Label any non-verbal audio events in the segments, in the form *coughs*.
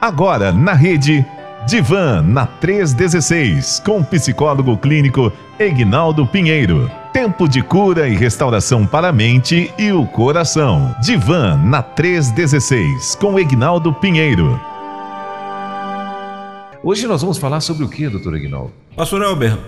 Agora na rede Divan na 316 com o psicólogo clínico Egnaldo Pinheiro. Tempo de cura e restauração para a mente e o coração. Divan na 316 com Egnaldo Pinheiro. Hoje nós vamos falar sobre o que, doutor Egnaldo? Pastor Elber,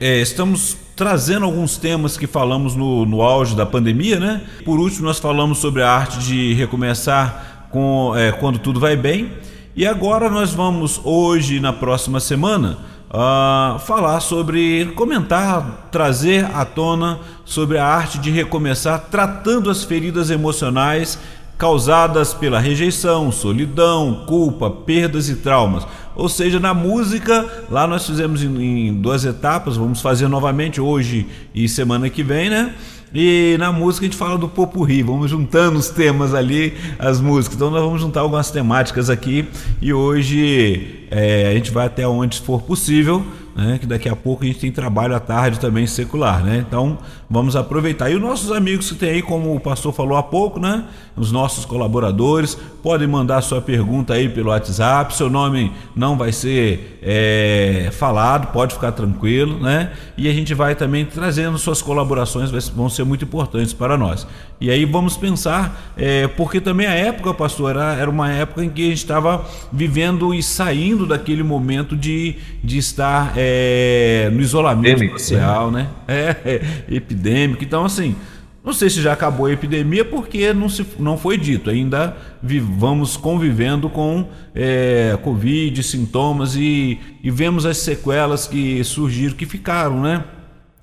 é, estamos trazendo alguns temas que falamos no, no auge da pandemia, né? Por último, nós falamos sobre a arte de recomeçar com, é, quando tudo vai bem. E agora nós vamos, hoje na próxima semana, uh, falar sobre, comentar, trazer à tona sobre a arte de recomeçar, tratando as feridas emocionais causadas pela rejeição, solidão, culpa, perdas e traumas. Ou seja, na música, lá nós fizemos em, em duas etapas, vamos fazer novamente hoje e semana que vem, né? E na música a gente fala do popurri, vamos juntando os temas ali, as músicas. Então nós vamos juntar algumas temáticas aqui e hoje é, a gente vai até onde for possível né? que daqui a pouco a gente tem trabalho à tarde também secular, né? Então vamos aproveitar. E os nossos amigos que tem aí, como o pastor falou há pouco, né? Os nossos colaboradores podem mandar sua pergunta aí pelo WhatsApp. Seu nome não vai ser é, falado, pode ficar tranquilo, né? E a gente vai também trazendo suas colaborações, vão ser muito importantes para nós. E aí vamos pensar, é, porque também a época, pastor, era, era uma época em que a gente estava vivendo e saindo daquele momento de, de estar é, no isolamento social, né? né? É, *laughs* é, epidêmico. Então, assim, não sei se já acabou a epidemia, porque não, se, não foi dito. Ainda vamos convivendo com é, Covid, sintomas e, e vemos as sequelas que surgiram, que ficaram, né?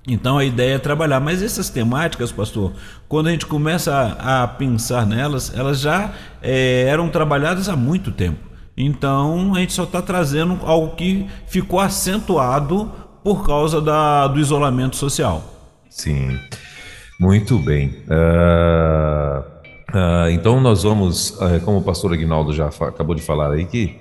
Então a ideia é trabalhar, mas essas temáticas, pastor, quando a gente começa a, a pensar nelas, elas já é, eram trabalhadas há muito tempo. Então a gente só está trazendo algo que ficou acentuado por causa da, do isolamento social. Sim, muito bem. Uh, uh, então nós vamos, uh, como o pastor Aguinaldo já acabou de falar aí, que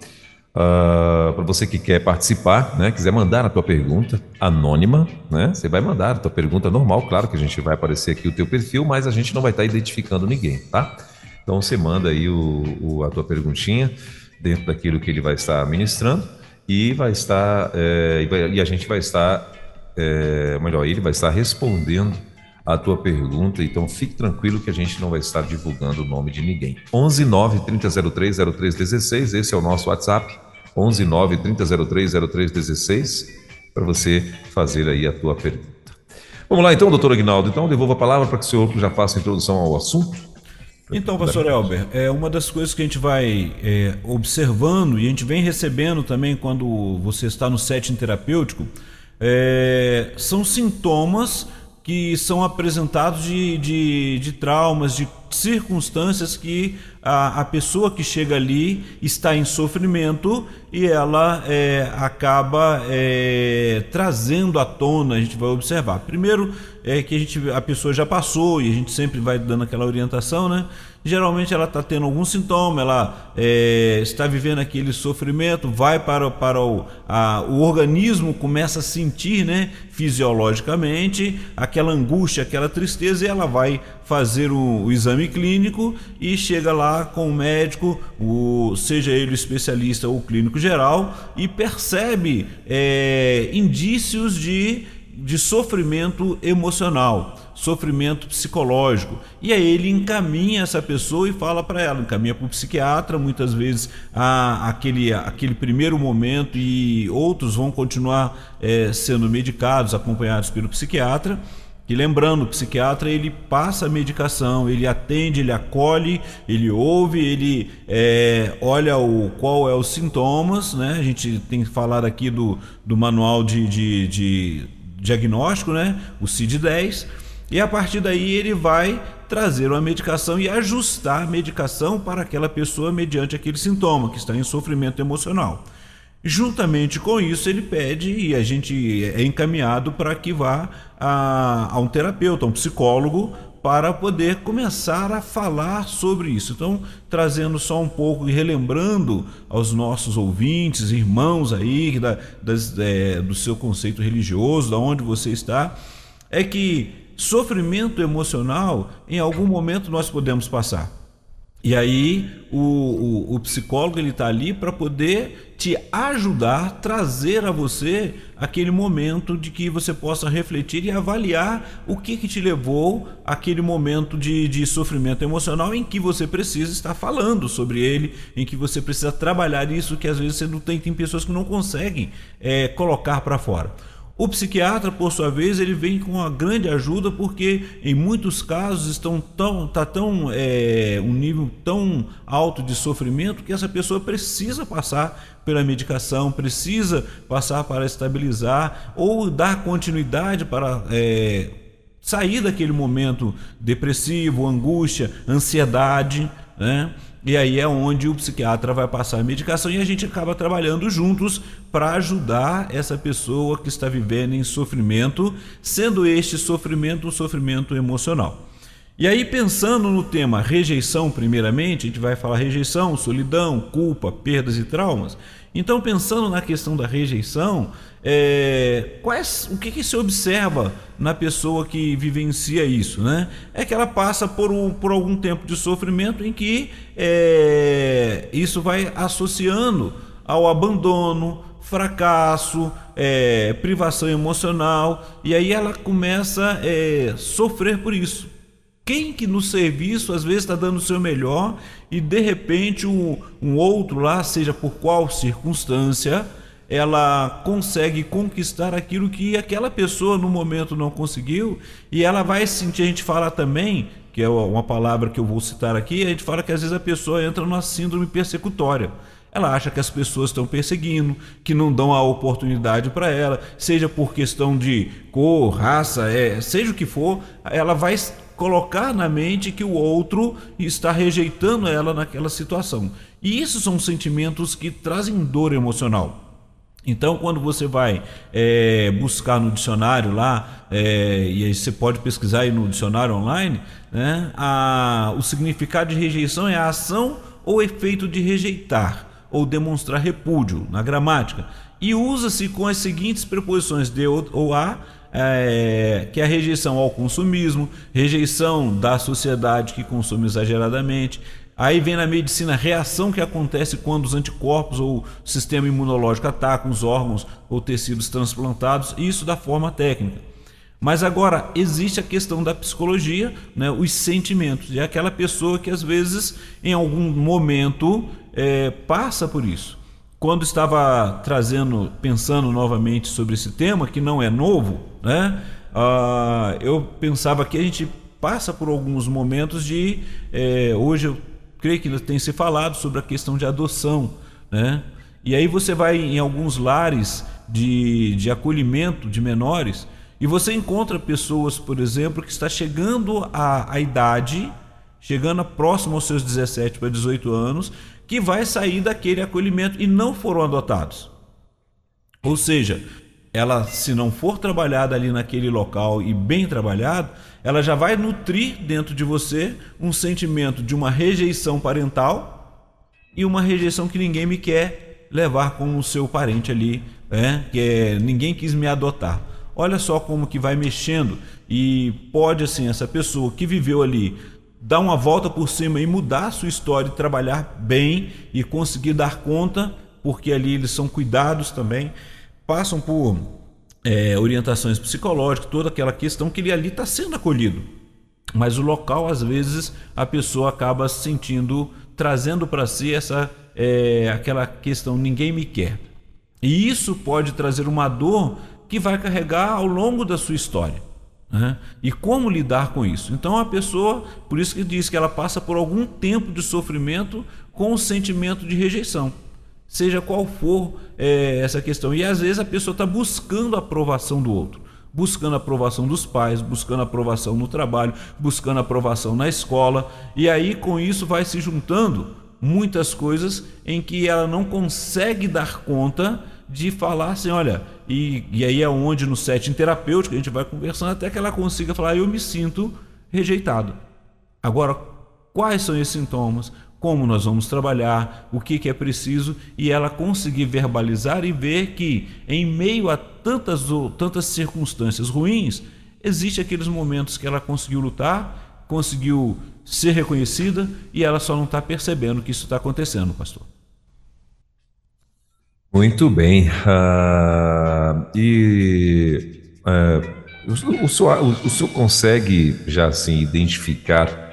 para você que quer participar, né, quiser mandar a tua pergunta anônima, né, você vai mandar a tua pergunta normal, claro que a gente vai aparecer aqui o teu perfil, mas a gente não vai estar identificando ninguém, tá? Então você manda aí o, o a tua perguntinha dentro daquilo que ele vai estar ministrando e vai estar é, e, a gente vai estar é, melhor ele vai estar respondendo a tua pergunta então fique tranquilo que a gente não vai estar divulgando o nome de ninguém. 11 9 3003 0316 esse é o nosso WhatsApp 11 9 3003 0316 para você fazer aí a tua pergunta. Vamos lá então doutor Aguinaldo então devolvo a palavra para que o senhor já faça a introdução ao assunto. Então, pastor Elber, é uma das coisas que a gente vai é, observando e a gente vem recebendo também quando você está no setting terapêutico, é, são sintomas que são apresentados de, de, de traumas, de circunstâncias que a, a, pessoa que chega ali está em sofrimento e ela é, acaba é, trazendo à tona, a gente vai observar. Primeiro é que a, gente, a pessoa já passou e a gente sempre vai dando aquela orientação, né? Geralmente ela está tendo algum sintoma, ela é, está vivendo aquele sofrimento, vai para, para o, a, o organismo, começa a sentir né, fisiologicamente aquela angústia, aquela tristeza e ela vai fazer o, o exame clínico e chega lá com o médico, o, seja ele o especialista ou clínico geral, e percebe é, indícios de, de sofrimento emocional sofrimento psicológico. E aí ele encaminha essa pessoa e fala para ela, encaminha para o psiquiatra, muitas vezes a, aquele, aquele primeiro momento e outros vão continuar é, sendo medicados, acompanhados pelo psiquiatra. E lembrando, o psiquiatra ele passa a medicação, ele atende, ele acolhe, ele ouve, ele é, olha o, qual é os sintomas, né? A gente tem que falar aqui do, do manual de, de, de diagnóstico, né? O CID-10 e a partir daí ele vai trazer uma medicação e ajustar a medicação para aquela pessoa mediante aquele sintoma que está em sofrimento emocional. Juntamente com isso, ele pede e a gente é encaminhado para que vá a, a um terapeuta, um psicólogo, para poder começar a falar sobre isso. Então, trazendo só um pouco e relembrando aos nossos ouvintes, irmãos aí, da, das, é, do seu conceito religioso, da onde você está, é que Sofrimento emocional, em algum momento nós podemos passar. E aí o, o, o psicólogo ele está ali para poder te ajudar, trazer a você aquele momento de que você possa refletir e avaliar o que, que te levou àquele momento de, de sofrimento emocional em que você precisa estar falando sobre ele, em que você precisa trabalhar isso que às vezes você não tem, tem pessoas que não conseguem é, colocar para fora. O psiquiatra, por sua vez, ele vem com uma grande ajuda porque em muitos casos estão tão tá tão é, um nível tão alto de sofrimento que essa pessoa precisa passar pela medicação, precisa passar para estabilizar ou dar continuidade para é, sair daquele momento depressivo, angústia, ansiedade, né? E aí é onde o psiquiatra vai passar a medicação e a gente acaba trabalhando juntos para ajudar essa pessoa que está vivendo em sofrimento, sendo este sofrimento um sofrimento emocional. E aí, pensando no tema rejeição, primeiramente, a gente vai falar rejeição, solidão, culpa, perdas e traumas. Então, pensando na questão da rejeição, é, quais, o que, que se observa na pessoa que vivencia isso? Né? É que ela passa por, um, por algum tempo de sofrimento em que é, isso vai associando ao abandono, fracasso, é, privação emocional, e aí ela começa a é, sofrer por isso. Quem que no serviço às vezes está dando o seu melhor e de repente um, um outro lá, seja por qual circunstância, ela consegue conquistar aquilo que aquela pessoa no momento não conseguiu e ela vai sentir, a gente fala também, que é uma palavra que eu vou citar aqui, a gente fala que às vezes a pessoa entra numa síndrome persecutória. Ela acha que as pessoas estão perseguindo, que não dão a oportunidade para ela, seja por questão de cor, raça, é, seja o que for, ela vai colocar na mente que o outro está rejeitando ela naquela situação. E isso são sentimentos que trazem dor emocional. Então, quando você vai é, buscar no dicionário lá, é, e aí você pode pesquisar aí no dicionário online, né, a, o significado de rejeição é a ação ou efeito de rejeitar ou demonstrar repúdio na gramática. E usa-se com as seguintes preposições de ou a é, que é a rejeição ao consumismo, rejeição da sociedade que consome exageradamente. Aí vem na medicina a reação que acontece quando os anticorpos ou o sistema imunológico atacam os órgãos ou tecidos transplantados, isso da forma técnica. Mas agora existe a questão da psicologia, né, os sentimentos. E é aquela pessoa que às vezes, em algum momento, é, passa por isso quando estava trazendo, pensando novamente sobre esse tema, que não é novo, né? Uh, eu pensava que a gente passa por alguns momentos de. É, hoje eu creio que tem se falado sobre a questão de adoção, né? E aí você vai em alguns lares de, de acolhimento de menores e você encontra pessoas, por exemplo, que está chegando à, à idade, chegando próximo aos seus 17 para 18 anos, que vai sair daquele acolhimento e não foram adotados. Ou seja, ela, se não for trabalhada ali naquele local e bem trabalhado, ela já vai nutrir dentro de você um sentimento de uma rejeição parental e uma rejeição que ninguém me quer levar como o seu parente ali, né? que é, ninguém quis me adotar. Olha só como que vai mexendo e pode assim essa pessoa que viveu ali dar uma volta por cima e mudar a sua história e trabalhar bem e conseguir dar conta, porque ali eles são cuidados também, passam por é, orientações psicológicas, toda aquela questão que ele ali está sendo acolhido. Mas o local, às vezes, a pessoa acaba sentindo, trazendo para si essa é, aquela questão ninguém me quer. E isso pode trazer uma dor que vai carregar ao longo da sua história. Né? E como lidar com isso? Então a pessoa, por isso que diz que ela passa por algum tempo de sofrimento com o sentimento de rejeição, seja qual for é, essa questão. E às vezes a pessoa está buscando a aprovação do outro, buscando a aprovação dos pais, buscando a aprovação no trabalho, buscando a aprovação na escola, e aí com isso vai se juntando muitas coisas em que ela não consegue dar conta de falar assim, olha, e, e aí é onde no setting terapêutico a gente vai conversando até que ela consiga falar, eu me sinto rejeitado. Agora, quais são esses sintomas? Como nós vamos trabalhar? O que, que é preciso? E ela conseguir verbalizar e ver que em meio a tantas, tantas circunstâncias ruins, existe aqueles momentos que ela conseguiu lutar, conseguiu ser reconhecida e ela só não está percebendo que isso está acontecendo, pastor. Muito bem. Uh, e uh, o, o, o, o, senhor, consegue já assim identificar,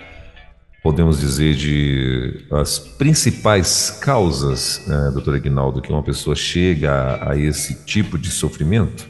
podemos dizer, de as principais causas, uh, doutor Aguinaldo, que uma pessoa chega a, a, esse tipo de sofrimento?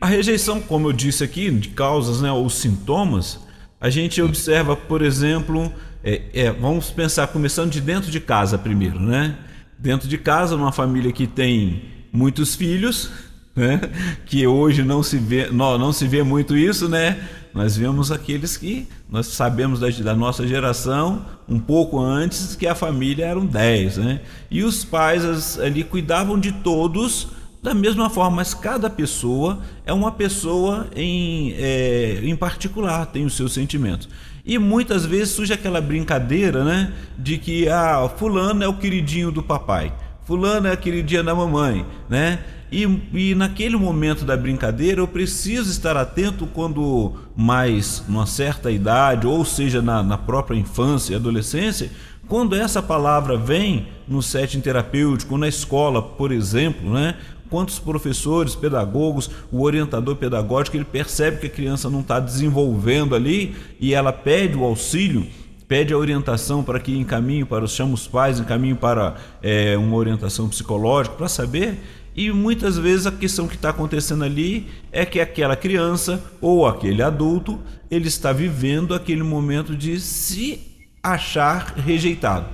A rejeição, como eu disse aqui, de causas né, ou sintomas, a gente observa, por exemplo, é, é, vamos pensar começando de dentro de casa primeiro, né? Dentro de casa, numa família que tem muitos filhos, né? Que hoje não se vê, não, não se vê muito isso, né? Nós vemos aqueles que nós sabemos da, da, nossa geração um pouco antes que a família eram 10, né? E os pais ali cuidavam de todos da mesma forma, mas cada pessoa é uma pessoa em, é, em particular, tem os seus sentimentos. E muitas vezes surge aquela brincadeira, né? De que ah, fulano é o queridinho do papai, fulano é a queridinha da mamãe, né? E, e naquele momento da brincadeira eu preciso estar atento quando mais numa certa idade, ou seja, na, na própria infância e adolescência, quando essa palavra vem no setting terapêutico, na escola, por exemplo, né? quantos professores, pedagogos, o orientador pedagógico, ele percebe que a criança não está desenvolvendo ali e ela pede o auxílio, pede a orientação para que encaminhe para os chama os pais, encaminhe para é, uma orientação psicológica para saber. E muitas vezes a questão que está acontecendo ali é que aquela criança ou aquele adulto ele está vivendo aquele momento de se achar rejeitado.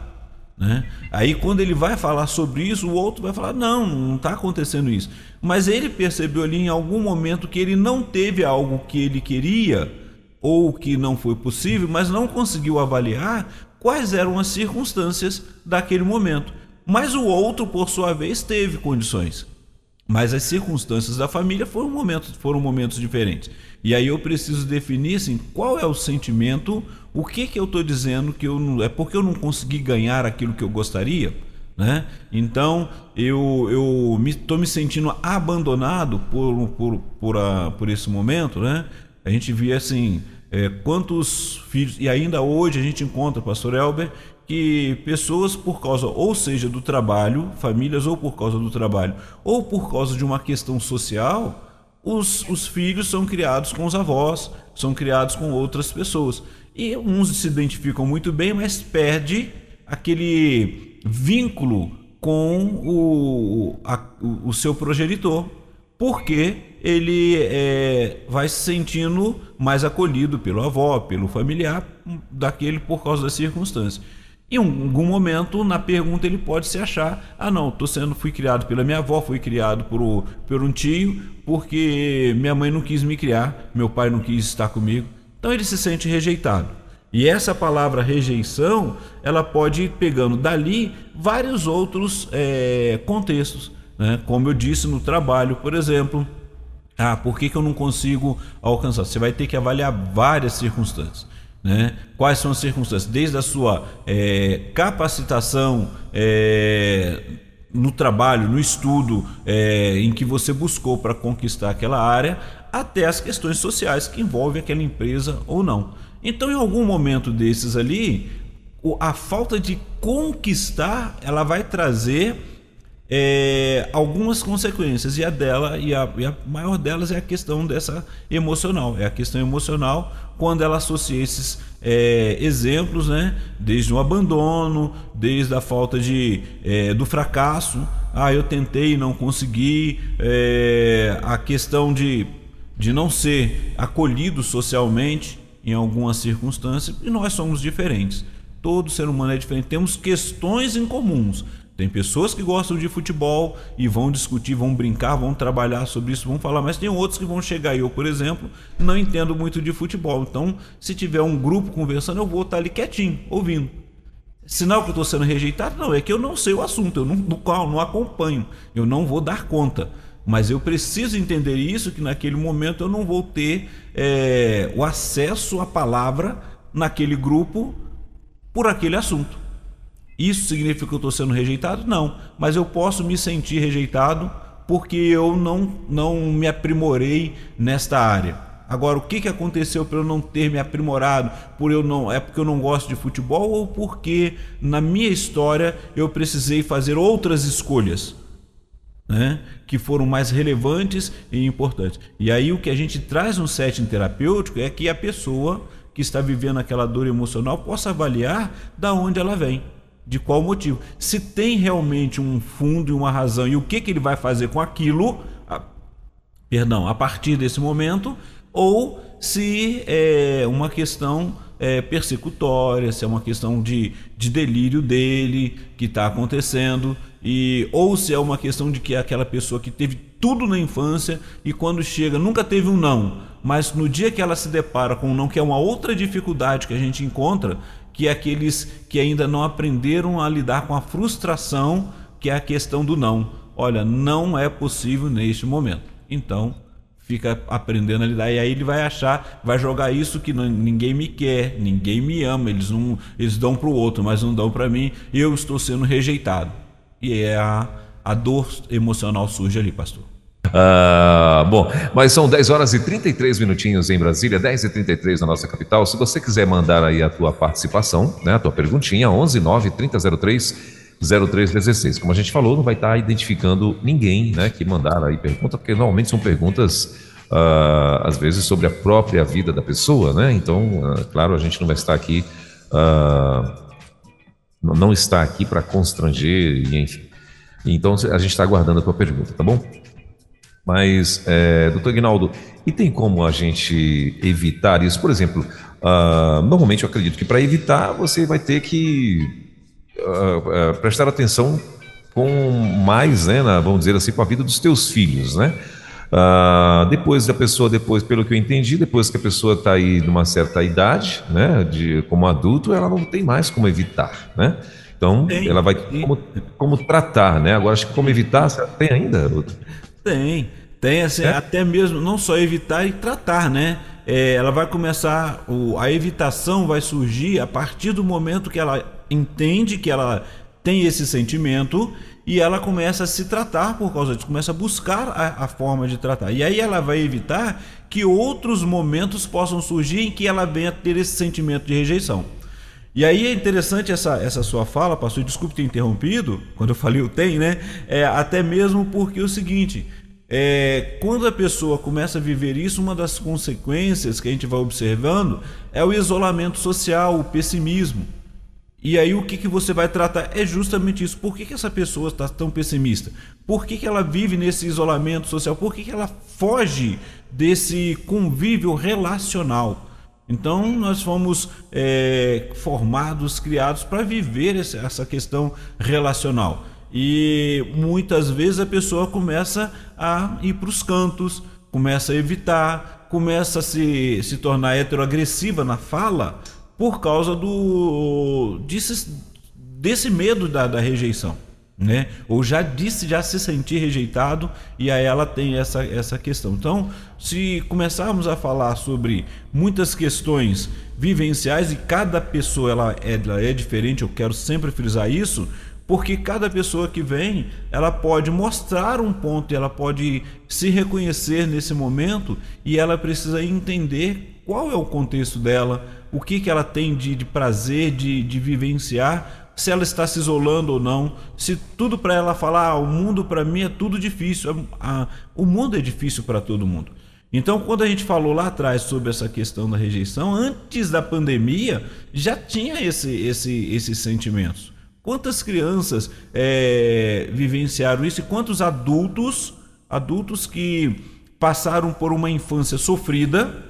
Né? Aí, quando ele vai falar sobre isso, o outro vai falar: não, não está acontecendo isso. Mas ele percebeu ali em algum momento que ele não teve algo que ele queria ou que não foi possível, mas não conseguiu avaliar quais eram as circunstâncias daquele momento. Mas o outro, por sua vez, teve condições. Mas as circunstâncias da família foram momentos, foram momentos diferentes. E aí eu preciso definir assim, qual é o sentimento, o que que eu estou dizendo que eu não, é porque eu não consegui ganhar aquilo que eu gostaria, né? Então eu eu estou me, me, sentindo abandonado por por por, a, por esse momento, né? A gente via assim é, quantos filhos e ainda hoje a gente encontra, Pastor Elber, que pessoas por causa, ou seja, do trabalho, famílias ou por causa do trabalho, ou por causa de uma questão social, os, os filhos são criados com os avós, são criados com outras pessoas. E uns se identificam muito bem, mas perde aquele vínculo com o, a, o seu progenitor, porque ele é, vai se sentindo mais acolhido pelo avó, pelo familiar, daquele por causa das circunstâncias. Em algum momento, na pergunta, ele pode se achar: ah, não, tô sendo, fui criado pela minha avó, fui criado por, por um tio, porque minha mãe não quis me criar, meu pai não quis estar comigo. Então ele se sente rejeitado. E essa palavra rejeição, ela pode ir pegando dali vários outros é, contextos. Né? Como eu disse no trabalho, por exemplo. Ah, por que, que eu não consigo alcançar? Você vai ter que avaliar várias circunstâncias. Né? Quais são as circunstâncias? Desde a sua é, capacitação é, no trabalho, no estudo é, em que você buscou para conquistar aquela área, até as questões sociais que envolvem aquela empresa ou não. Então, em algum momento desses ali, a falta de conquistar, ela vai trazer é, algumas consequências e a dela e a, e a, maior delas é a questão dessa emocional é a questão emocional quando ela associa esses é, exemplos né? Desde o abandono desde a falta de é, do fracasso. Ah eu tentei e não consegui. É, a questão de de não ser acolhido socialmente em algumas circunstâncias e nós somos diferentes. Todo ser humano é diferente. Temos questões em comuns tem pessoas que gostam de futebol e vão discutir, vão brincar, vão trabalhar sobre isso, vão falar, mas tem outros que vão chegar. Eu, por exemplo, não entendo muito de futebol. Então, se tiver um grupo conversando, eu vou estar ali quietinho, ouvindo. Sinal que eu estou sendo rejeitado? Não, é que eu não sei o assunto, eu não, não acompanho, eu não vou dar conta. Mas eu preciso entender isso, que naquele momento eu não vou ter é, o acesso à palavra naquele grupo por aquele assunto. Isso significa que eu estou sendo rejeitado? Não, mas eu posso me sentir rejeitado porque eu não, não me aprimorei nesta área. Agora, o que, que aconteceu para eu não ter me aprimorado? Por eu não é porque eu não gosto de futebol ou porque na minha história eu precisei fazer outras escolhas, né? Que foram mais relevantes e importantes. E aí o que a gente traz no setting terapêutico é que a pessoa que está vivendo aquela dor emocional possa avaliar da onde ela vem de qual motivo. Se tem realmente um fundo e uma razão e o que, que ele vai fazer com aquilo, a, perdão, a partir desse momento, ou se é uma questão é, persecutória, se é uma questão de, de delírio dele que está acontecendo, e ou se é uma questão de que é aquela pessoa que teve tudo na infância e quando chega nunca teve um não, mas no dia que ela se depara com um não, que é uma outra dificuldade que a gente encontra, que é aqueles que ainda não aprenderam a lidar com a frustração, que é a questão do não. Olha, não é possível neste momento. Então, fica aprendendo a lidar e aí ele vai achar, vai jogar isso que não, ninguém me quer, ninguém me ama, eles não, eles dão para o outro, mas não dão para mim, eu estou sendo rejeitado. E é a, a dor emocional surge ali, pastor. Ah, bom, mas são 10 horas e 33 minutinhos em Brasília, 10 e 33 na nossa capital. Se você quiser mandar aí a tua participação, né, a tua perguntinha, 11 9 3003 0316. Como a gente falou, não vai estar identificando ninguém né, que mandar aí pergunta, porque normalmente são perguntas, uh, às vezes, sobre a própria vida da pessoa, né? Então, uh, claro, a gente não vai estar aqui, uh, não está aqui para constranger, enfim. Então, a gente está aguardando a tua pergunta, tá bom? Mas, é, doutor Ignaldo, e tem como a gente evitar isso? Por exemplo, normalmente eu acredito que para evitar você vai ter que uh, uh, prestar atenção com mais, né, na, vamos dizer assim, com a vida dos teus filhos, né? Uh, depois da pessoa, depois, pelo que eu entendi, depois que a pessoa está aí numa certa idade, né, de, como adulto, ela não tem mais como evitar, né? Então, ela vai como, como tratar, né? Agora, acho que como evitar, tem ainda? Tem, tem, assim, é? até mesmo, não só evitar e tratar, né? É, ela vai começar, o, a evitação vai surgir a partir do momento que ela entende que ela tem esse sentimento e ela começa a se tratar por causa disso, começa a buscar a, a, forma de tratar. E aí ela vai evitar que outros momentos possam surgir em que ela venha ter esse sentimento de rejeição. E aí é interessante essa, essa sua fala, pastor, desculpe ter interrompido, quando eu falei o tem, né? É, até mesmo porque é o seguinte, é, quando a pessoa começa a viver isso, uma das consequências que a gente vai observando é o isolamento social, o pessimismo. E aí o que, que você vai tratar é justamente isso. Por que, que essa pessoa está tão pessimista? Por que, que ela vive nesse isolamento social? Por que, que ela foge desse convívio relacional? Então nós fomos é, formados, criados para viver essa questão relacional. E muitas vezes a pessoa começa a ir para os cantos, começa a evitar, começa a se, se tornar heteroagressiva na fala por causa do desse, desse medo da, da rejeição. Né? Ou já disse já se sentir rejeitado e aí ela tem essa, essa questão. Então, se começarmos a falar sobre muitas questões vivenciais e cada pessoa ela é, ela é diferente, eu quero sempre frisar isso, porque cada pessoa que vem, ela pode mostrar um ponto, ela pode se reconhecer nesse momento e ela precisa entender qual é o contexto dela, o que, que ela tem de, de prazer de, de vivenciar, se ela está se isolando ou não, se tudo para ela falar, ah, o mundo para mim é tudo difícil, ah, o mundo é difícil para todo mundo. Então, quando a gente falou lá atrás sobre essa questão da rejeição, antes da pandemia já tinha esse, esse, esses sentimentos. Quantas crianças é, vivenciaram isso e quantos adultos, adultos que passaram por uma infância sofrida,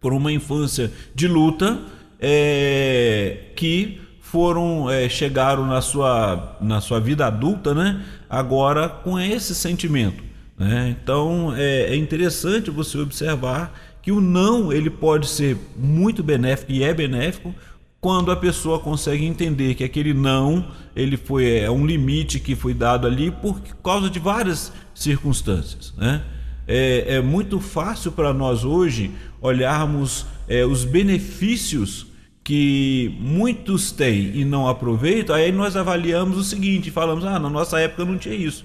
por uma infância de luta, é, que foram é, chegaram na sua, na sua vida adulta, né? Agora com esse sentimento. Né? Então é, é interessante você observar que o não ele pode ser muito benéfico e é benéfico quando a pessoa consegue entender que aquele não ele foi é um limite que foi dado ali por causa de várias circunstâncias, né? É, é muito fácil para nós hoje olharmos é, os benefícios que muitos têm e não aproveitam, aí nós avaliamos o seguinte, falamos, ah, na nossa época não tinha isso.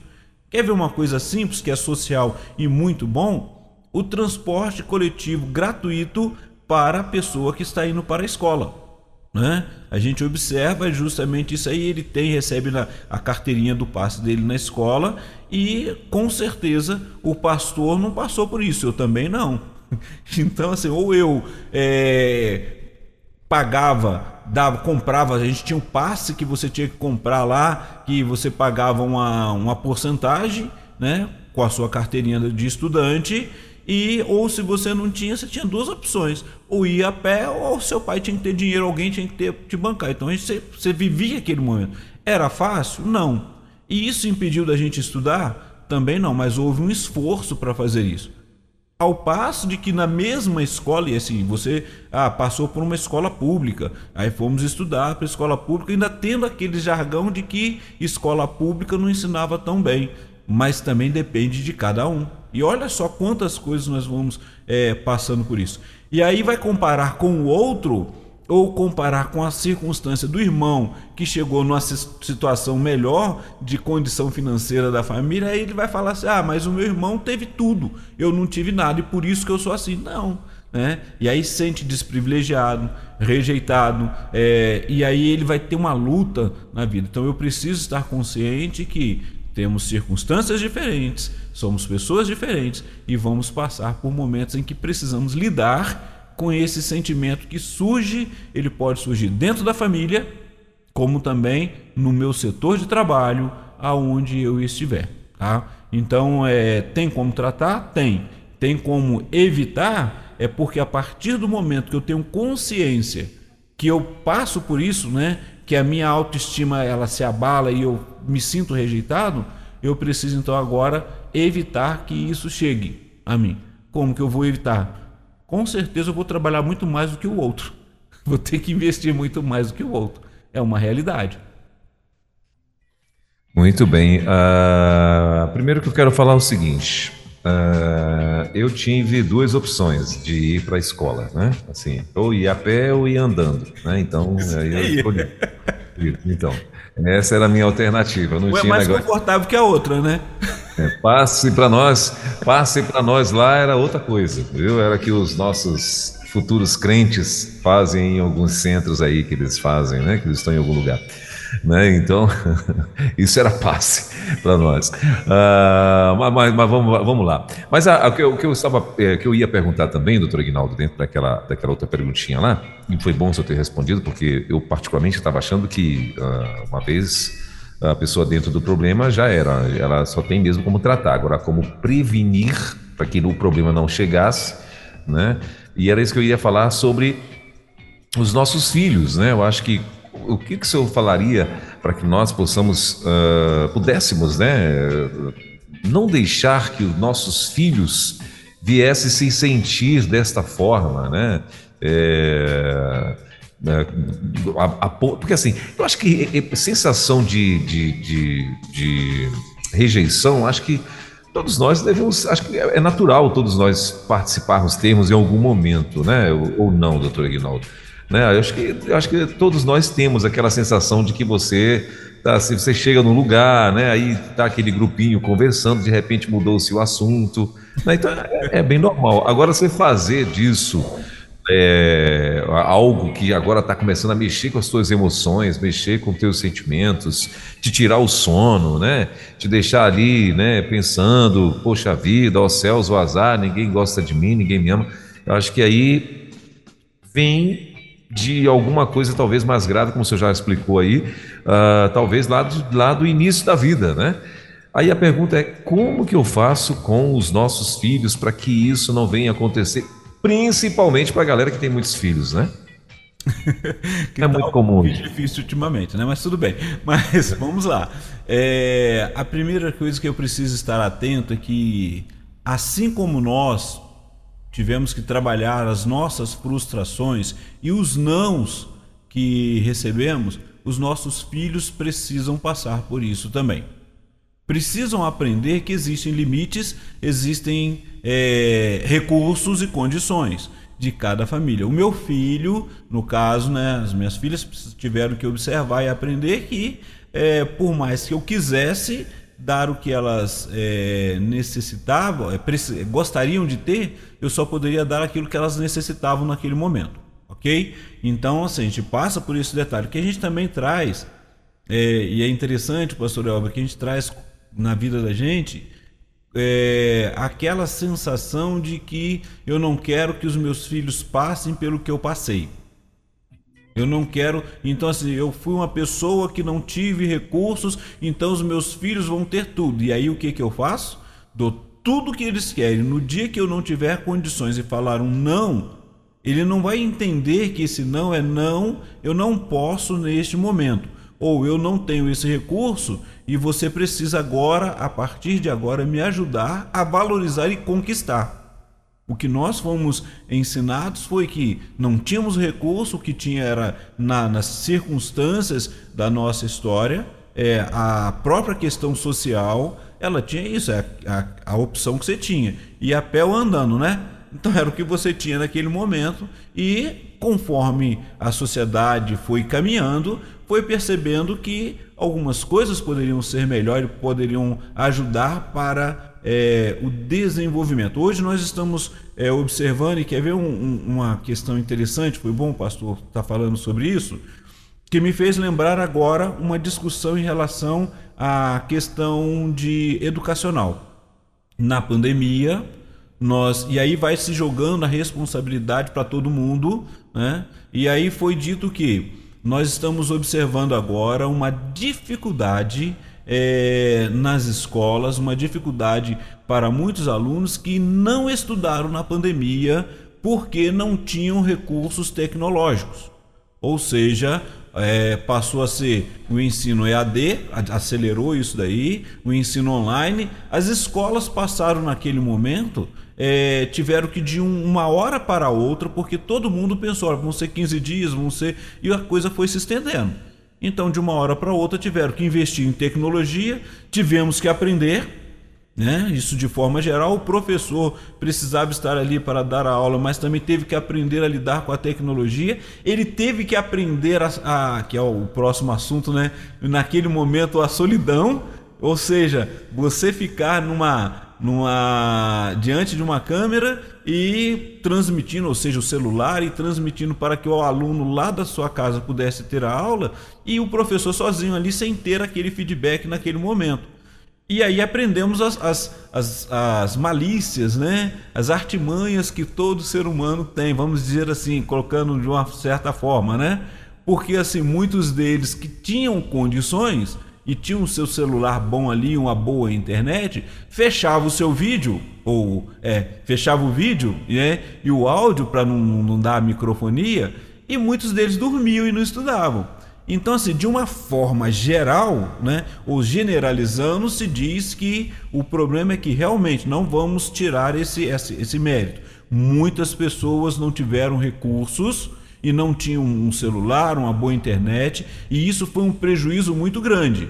Quer ver uma coisa simples que é social e muito bom? o transporte coletivo gratuito para a pessoa que está indo para a escola. Né? A gente observa justamente isso aí, ele tem, recebe na, a carteirinha do passe dele na escola e com certeza o pastor não passou por isso, eu também não. *laughs* Então, assim, ou eu é, pagava, dava, comprava, a gente tinha um passe que você tinha que comprar lá, que você pagava uma, uma porcentagem, né? Com a sua carteirinha de estudante e ou se você não tinha, você tinha duas opções: ou ir a pé, ou seu pai tinha que ter dinheiro, alguém tinha que ter te bancar. Então você, você vivia aquele momento. Era fácil? Não. E isso impediu da gente estudar? Também não, mas houve um esforço para fazer isso. Ao passo de que na mesma escola, e assim, você ah, passou por uma escola pública, aí fomos estudar para escola pública, ainda tendo aquele jargão de que escola pública não ensinava tão bem, mas também depende de cada um. E olha só quantas coisas nós vamos é, passando por isso. E aí vai comparar com o outro ou comparar com a circunstância do irmão que chegou numa situação melhor de condição financeira da família, aí ele vai falar assim: ah, mas o meu irmão teve tudo, eu não tive nada e por isso que eu sou assim. Não. Né? E aí se sente desprivilegiado, rejeitado, é, e aí ele vai ter uma luta na vida. Então eu preciso estar consciente que temos circunstâncias diferentes, somos pessoas diferentes e vamos passar por momentos em que precisamos lidar com esse sentimento que surge, ele pode surgir dentro da família, como também no meu setor de trabalho, aonde eu estiver, tá? Então, é, tem como tratar? Tem. Tem como evitar? É porque a partir do momento que eu tenho consciência que eu passo por isso, né, que a minha autoestima ela se abala e eu me sinto rejeitado, eu preciso então agora evitar que isso chegue a mim. Como que eu vou evitar? Com certeza eu vou trabalhar muito mais do que o outro. *laughs* Vou ter que investir muito mais do que o outro. É uma realidade. Muito bem. Uh, primeiro que eu quero falar é o seguinte. Uh, eu tive duas opções de ir para a escola, né? Assim, ou ir a pé ou ir andando, né? Então, *laughs* aí eu escolhi. Então, essa era a minha alternativa. Não Ou é tinha mais negócio... confortável que a outra, né? É, passe para nós, passe para nós lá era outra coisa, viu? Era que os nossos futuros crentes fazem em alguns centros aí que eles fazem, né? Que eles estão em algum lugar. Né? Então, *laughs* isso era passe para nós. Uh, mas, mas vamos, vamos, lá. Mas a, a, o, que eu, estava, é, que eu ia perguntar também, doutor Aguinaldo, dentro daquela, daquela outra perguntinha lá, e foi bom senhor ter respondido, porque eu particularmente estava achando que uh, uma vez a pessoa dentro do problema já era, ela só tem mesmo como tratar, agora como prevenir para que o problema não chegasse, né? E era isso que eu ia falar sobre os nossos filhos, né? Eu acho que o que, que o senhor falaria para que nós possamos, uh, pudéssemos, né, não deixar que os nossos filhos viessem se sentir desta forma, né? É, a, a, porque assim, eu acho que sensação de, de, de, de rejeição, acho que todos nós devemos, acho que é natural todos nós participarmos, termos em algum momento, né? Ou, ou não, doutor Aguinaldo. Né? Eu acho que, eu acho que todos nós temos aquela sensação de que você tá, se você chega num lugar, né? Aí tá aquele grupinho conversando, de repente mudou-se o assunto. Né? Então é, é, bem normal. Agora você fazer disso é, algo que agora está começando a mexer com as suas emoções, mexer com os teus sentimentos, te tirar o sono, né? Te deixar ali, né? Pensando, poxa vida, ó céus, o azar, ninguém gosta de mim, ninguém me ama. Eu acho que aí vem de alguma coisa talvez mais grave, como senhor já explicou aí, uh, talvez lá do, lá do início da vida, né? Aí a pergunta é: como que eu faço com os nossos filhos para que isso não venha acontecer, principalmente para a galera que tem muitos filhos, né? *laughs* que é tá muito comum. É difícil ultimamente, né? Mas tudo bem. *laughs* Mas vamos lá. É, a primeira coisa que eu preciso estar atento é que, assim como nós tivemos que trabalhar as nossas frustrações e os nãos que recebemos, os nossos filhos precisam passar por isso também. Precisam aprender que existem limites, existem é, recursos e condições de cada família. O meu filho, no caso, né, as minhas filhas tiveram que observar e aprender que, é, por mais que eu quisesse, dar o que elas é, necessitavam, é, gostariam de ter, eu só poderia dar aquilo que elas necessitavam naquele momento, ok? Então, assim, a gente passa por esse detalhe. Que a gente também traz, é, e é interessante, pastor Elber, que a gente traz na vida da gente é, aquela sensação de que eu não quero que os meus filhos passem pelo que eu passei. Eu não quero. Então, assim, eu fui uma pessoa que não tive recursos, então os meus filhos vão ter tudo. E aí o que, que eu faço? Dou tudo que eles querem. No dia que eu não tiver condições e falar um não, ele não vai entender que esse não é não, eu não posso neste momento. Ou eu não tenho esse recurso e você precisa agora, a partir de agora, me ajudar a valorizar e conquistar. O que nós fomos ensinados foi que não tínhamos recurso, o que tinha era na, nas circunstâncias da nossa história, é, a própria questão social, ela tinha isso, é a, a, a opção que você tinha. E a pé andando, né? Então era o que você tinha naquele momento e conforme a sociedade foi caminhando, foi percebendo que algumas coisas poderiam ser melhores, poderiam ajudar para é, o desenvolvimento. Hoje nós estamos é, observando, e quer ver um, um, uma questão interessante, foi bom o pastor estar tá falando sobre isso, que me fez lembrar agora uma discussão em relação à questão de educacional. Na pandemia, nós e aí vai se jogando a responsabilidade para todo mundo, né? E aí foi dito que nós estamos observando agora uma dificuldade é, nas escolas, uma dificuldade para muitos alunos que não estudaram na pandemia porque não tinham recursos tecnológicos. Ou seja, é, passou a ser o ensino EAD, acelerou isso daí, o ensino online. As escolas passaram naquele momento, é, tiveram que de um, uma hora para outra, porque todo mundo pensou, vão ser 15 dias, vão ser. E a coisa foi se estendendo. Então, de uma hora para outra, tiveram que investir em tecnologia, tivemos que aprender. Né? Isso de forma geral, o professor precisava estar ali para dar a aula, mas também teve que aprender a lidar com a tecnologia. Ele teve que aprender a, a que é o próximo assunto, né? Naquele momento a solidão, ou seja, você ficar numa numa diante de uma câmera e transmitindo, ou seja, o celular e transmitindo para que o aluno lá da sua casa pudesse ter a aula e o professor sozinho ali sem ter aquele feedback naquele momento. E aí aprendemos as, as, as, as malícias, né? as artimanhas que todo ser humano tem, vamos dizer assim, colocando de uma certa forma, né? Porque assim, muitos deles que tinham condições e tinha o seu celular bom ali, uma boa internet, fechava o seu vídeo, ou é, fechava o vídeo né, e o áudio para não, não dar microfonia, e muitos deles dormiam e não estudavam. Então, assim, de uma forma geral, né, ou generalizando, se diz que o problema é que realmente não vamos tirar esse, esse, esse mérito. Muitas pessoas não tiveram recursos e não tinham um celular, uma boa internet, e isso foi um prejuízo muito grande.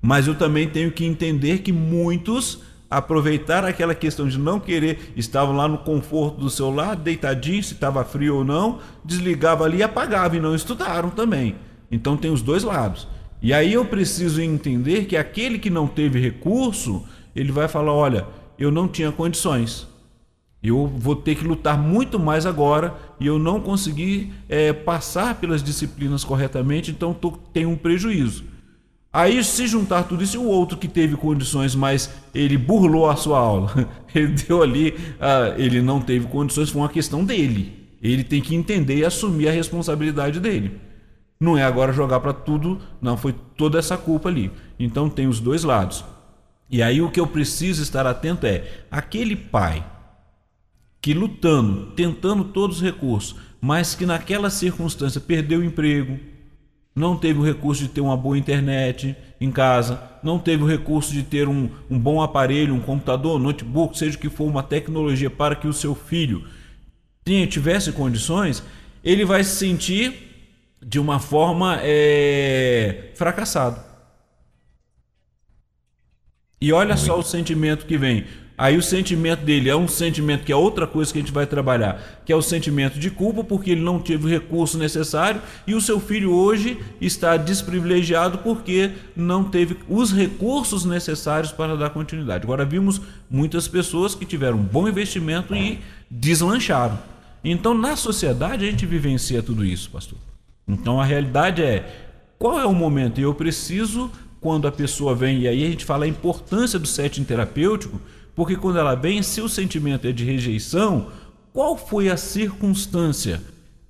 Mas eu também tenho que entender que muitos aproveitaram aquela questão de não querer, estavam lá no conforto do celular, deitadinho, se estava frio ou não, desligava ali e apagava e não estudaram também. Então tem os dois lados. E aí eu preciso entender que aquele que não teve recurso, ele vai falar: olha, eu não tinha condições. Eu vou ter que lutar muito mais agora e eu não consegui é, passar pelas disciplinas corretamente, então tô, tenho um prejuízo. Aí, se juntar tudo isso, o outro que teve condições, mas ele burlou a sua aula, *laughs* ele deu ali, ele não teve condições, foi uma questão dele. Ele tem que entender e assumir a responsabilidade dele. Não é agora jogar para tudo, não, foi toda essa culpa ali. Então tem os dois lados. E aí o que eu preciso estar atento é aquele pai que lutando, tentando todos os recursos, mas que naquela circunstância perdeu o emprego, não teve o recurso de ter uma boa internet em casa, não teve o recurso de ter um, um bom aparelho, um computador, notebook, seja o que for, uma tecnologia para que o seu filho tinha, tivesse condições, ele vai se sentir de uma forma é, fracassado. E olha só o sentimento que vem. Aí o sentimento dele é um sentimento que é outra coisa que a gente vai trabalhar, que é o sentimento de culpa, porque ele não teve o recurso necessário, e o seu filho hoje está desprivilegiado porque não teve os recursos necessários para dar continuidade. Agora vimos muitas pessoas que tiveram um bom investimento e deslancharam. Então, na sociedade, a gente vivencia tudo isso, pastor. Então, a realidade é qual é o momento? E eu preciso, quando a pessoa vem, e aí a gente fala a importância do setting terapêutico, porque quando ela vem, se o sentimento é de rejeição, qual foi a circunstância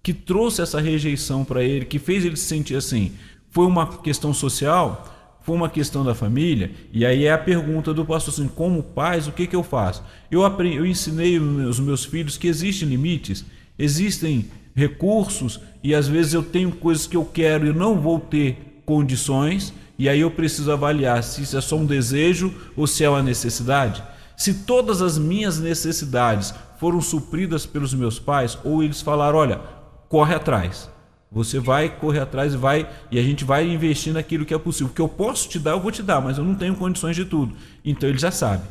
que trouxe essa rejeição para ele, que fez ele se sentir assim? Foi uma questão social? Foi uma questão da família? E aí é a pergunta do pastor assim, como pais, o que, que eu faço? Eu, aprendi, eu ensinei os meus filhos que existem limites, existem recursos e às vezes eu tenho coisas que eu quero e não vou ter condições, e aí eu preciso avaliar se isso é só um desejo ou se é uma necessidade. Se todas as minhas necessidades foram supridas pelos meus pais, ou eles falaram: olha, corre atrás. Você vai correr atrás e vai e a gente vai investir naquilo que é possível. O que eu posso te dar, eu vou te dar, mas eu não tenho condições de tudo. Então ele já sabe.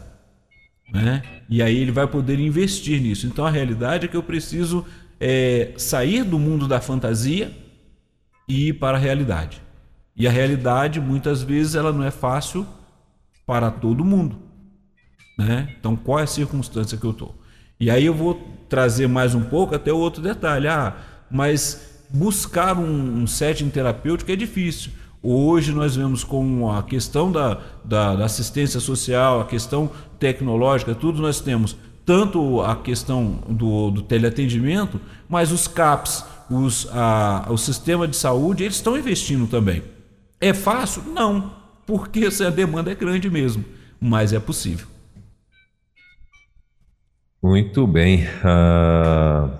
Né? E aí ele vai poder investir nisso. Então a realidade é que eu preciso é, sair do mundo da fantasia e ir para a realidade. E a realidade, muitas vezes, ela não é fácil para todo mundo. Né? Então, qual é a circunstância que eu estou? E aí eu vou trazer mais um pouco até o outro detalhe. Ah, mas buscar um, um setting terapêutico é difícil. Hoje nós vemos com a questão da, da, da, assistência social, a questão tecnológica, tudo nós temos tanto a questão do, do teleatendimento, mas os CAPs, os, a, o sistema de saúde, eles estão investindo também. É fácil? Não, porque a demanda é grande mesmo, mas é possível. Muito bem. Uh...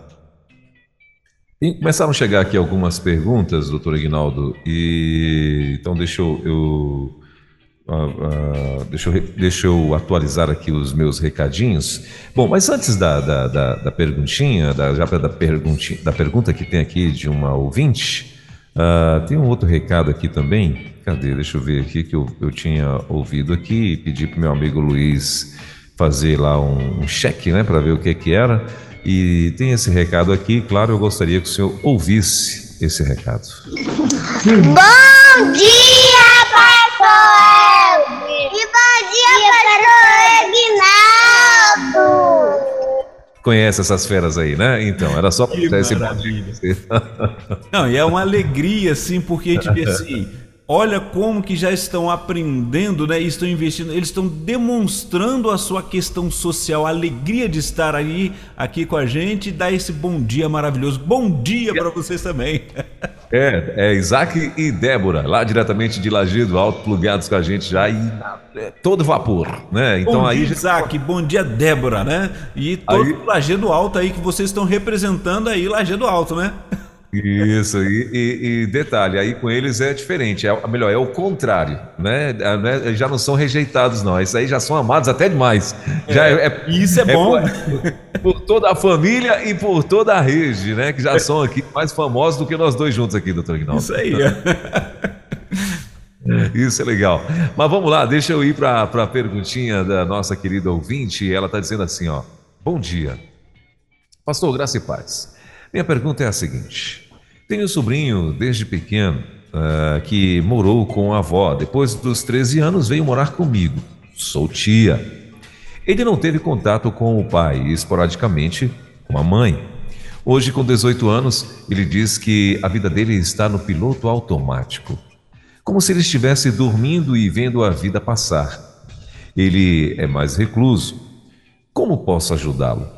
começaram a chegar aqui algumas perguntas, doutor Ignaldo, e então deixa eu, eu uh, uh, deixa, eu deixa eu atualizar aqui os meus recadinhos. Bom, mas antes da, da, da, da perguntinha, da, já da, da pergunta que tem aqui de uma ouvinte, tem um outro recado aqui também. Cadê? Deixa eu ver aqui que eu, eu tinha ouvido aqui e pedi para meu amigo Luiz fazer lá um, um cheque, né, para ver o que que era. E tem esse recado aqui, claro, eu gostaria que o senhor ouvisse esse recado. Bom dia, pastor! E bom dia, pastor Eginaldo! Conhece essas feras aí, né? Então, era só para esse bom dia. *laughs* Não, e é uma alegria, assim, porque a gente vê assim Olha como que já estão aprendendo, né? E estão investindo, eles estão demonstrando a sua questão social, a alegria de estar aí aqui com a gente e dar esse bom dia maravilhoso. Bom dia para vocês também. É, é Isaac e Débora, lá diretamente de Lajeado Alto, plugados com a gente já e é, todo vapor, né? Então bom aí dia, Isaac, bom dia Débora, né? E todo aí... Lajeado Alto aí que vocês estão representando aí Lajeado Alto, né? Isso, e, e, e, detalhe, aí com eles é diferente, é melhor, é o contrário, né? É, né? Já não são rejeitados, não. Isso aí já são amados até demais. Já é, é isso é, é bom. Por, por, toda a família e por toda a rede, né? Que já são aqui mais famosos do que nós dois juntos aqui, doutor Ignaldo. Isso aí. *laughs* Isso é legal. Mas vamos lá, deixa eu ir para a perguntinha da nossa querida ouvinte. Ela está dizendo assim: ó, bom dia. Pastor, graça e paz. Minha pergunta é a seguinte: tenho um sobrinho desde pequeno uh, que morou com a avó. Depois dos 13 anos veio morar comigo. Sou tia. Ele não teve contato com o pai e esporadicamente com a mãe. Hoje, com 18 anos, ele diz que a vida dele está no piloto automático, como se ele estivesse dormindo e vendo a vida passar. Ele é mais recluso. Como posso ajudá-lo?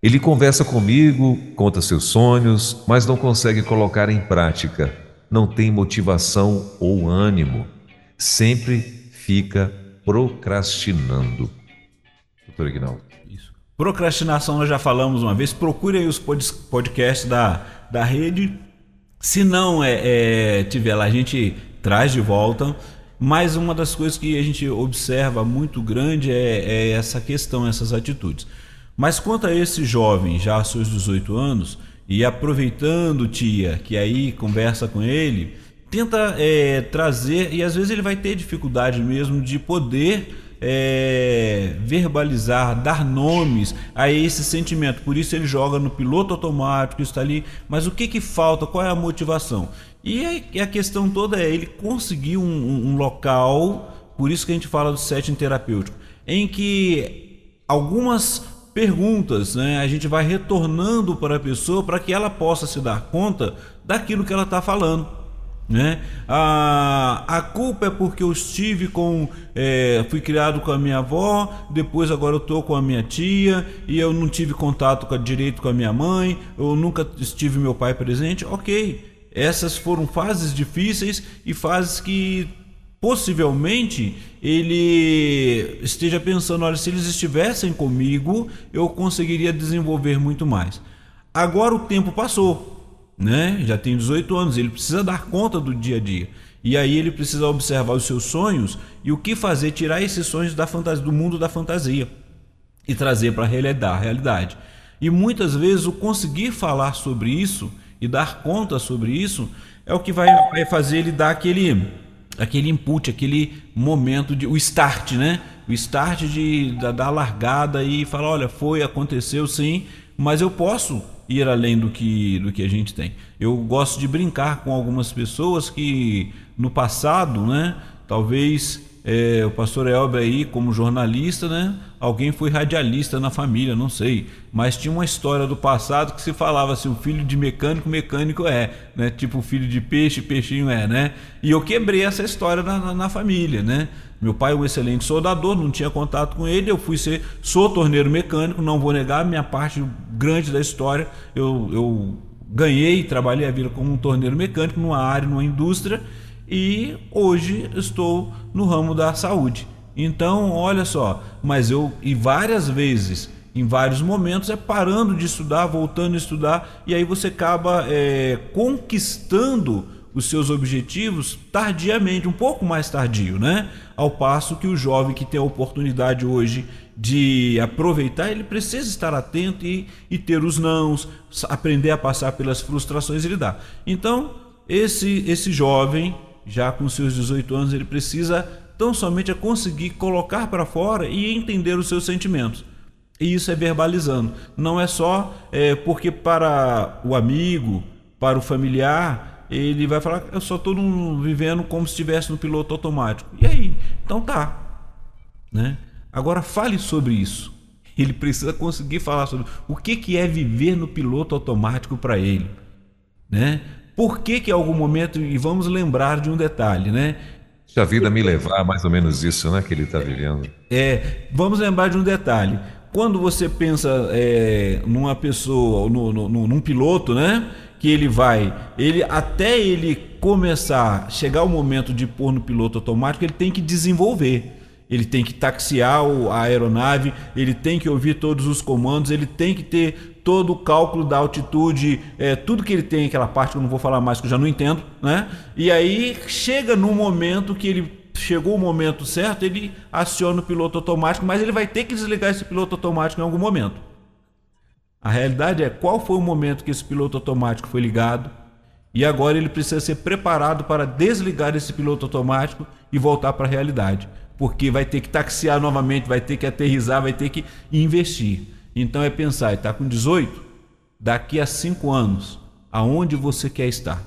Ele conversa comigo, conta seus sonhos, mas não consegue colocar em prática. Não tem motivação ou ânimo. Sempre fica procrastinando. Doutor Ignaldo. Isso. Procrastinação nós já falamos uma vez. Procure aí os podcasts da, da rede. Se não é, é, tiver lá, a gente traz de volta. Mas uma das coisas que a gente observa muito grande é, é essa questão, essas atitudes. Mas quanto a esse jovem, já aos seus 18 anos, e aproveitando, tia, que aí conversa com ele, tenta é, trazer, e às vezes ele vai ter dificuldade mesmo de poder é, verbalizar, dar nomes a esse sentimento. Por isso ele joga no piloto automático, está ali. Mas o que, que falta? Qual é a motivação? E a questão toda é ele conseguir um, um local, por isso que a gente fala do setting terapêutico, em que algumas perguntas, né, a gente vai retornando para a pessoa para que ela possa se dar conta daquilo que ela está falando. Né? A, a culpa é porque eu estive com. É, fui criado com a minha avó, depois agora eu estou com a minha tia e eu não tive contato com a, direito com a minha mãe, eu nunca estive meu pai presente. Ok, essas foram fases difíceis e fases que possivelmente ele esteja pensando: olha, se eles estivessem comigo, eu conseguiria desenvolver muito mais. Agora o tempo passou né? Já tem 18 anos, ele precisa dar conta do dia a dia. E aí ele precisa observar os seus sonhos e o que fazer, tirar esses sonhos da fantasia, do mundo da fantasia e trazer para a realidade. E muitas vezes o conseguir falar sobre isso e dar conta sobre isso é o que vai, fazer ele dar aquele aquele input, aquele momento de o start, né? O start de da, da largada e falar, olha, foi, aconteceu sim, mas eu posso ir além do que, do que a gente tem. Eu gosto de brincar com algumas pessoas que no passado, né, talvez é, o pastor Elber aí como jornalista, né, alguém foi radialista na família, não sei, mas tinha uma história do passado que se falava assim, o filho de mecânico, mecânico é, né, tipo filho de peixe, peixinho é, né, e eu quebrei essa história na, na, na família, né, meu pai é um excelente soldador, não tinha contato com ele. Eu fui ser, sou torneiro mecânico, não vou negar, minha parte grande da história. Eu, eu ganhei, trabalhei a vida como um torneiro mecânico numa área, numa indústria, e hoje estou no ramo da saúde. Então, olha só, mas eu, e várias vezes, em vários momentos, é parando de estudar, voltando a estudar, e aí você acaba é, conquistando os seus objetivos tardiamente, um pouco mais tardio, né? Ao passo que o jovem que tem a oportunidade hoje de aproveitar, ele precisa estar atento e, e ter os nãos, aprender a passar pelas frustrações e lidar. Então, esse, esse jovem, já com seus 18 anos, ele precisa tão somente conseguir colocar para fora e entender os seus sentimentos. E isso é verbalizando. Não é só é, porque para o amigo, para o familiar, ele vai falar, eu só estou vivendo como se estivesse no piloto automático. E aí? Então tá. Né? Agora fale sobre isso. Ele precisa conseguir falar sobre o que, que é viver no piloto automático para ele. Né? Por que que em algum momento, e vamos lembrar de um detalhe, né? Se a vida me levar, mais ou menos isso, né, que ele está vivendo. É, vamos lembrar de um detalhe. Quando você pensa é, numa pessoa, no, no, num piloto, né? que ele vai, ele até ele começar, chegar o momento de pôr no piloto automático, ele tem que desenvolver. Ele tem que taxiar a aeronave, ele tem que ouvir todos os comandos, ele tem que ter todo o cálculo da altitude, é, tudo que ele tem, aquela parte que eu não vou falar mais, que eu já não entendo, né? E aí chega no momento que ele chegou o momento certo, ele aciona o piloto automático, mas ele vai ter que desligar esse piloto automático em algum momento. A realidade é qual foi o momento que esse piloto automático foi ligado e agora ele precisa ser preparado para desligar esse piloto automático e voltar para a realidade, porque vai ter que taxiar novamente, vai ter que aterrizar, vai ter que investir. Então é pensar, está com 18, daqui a 5 anos, aonde você quer estar?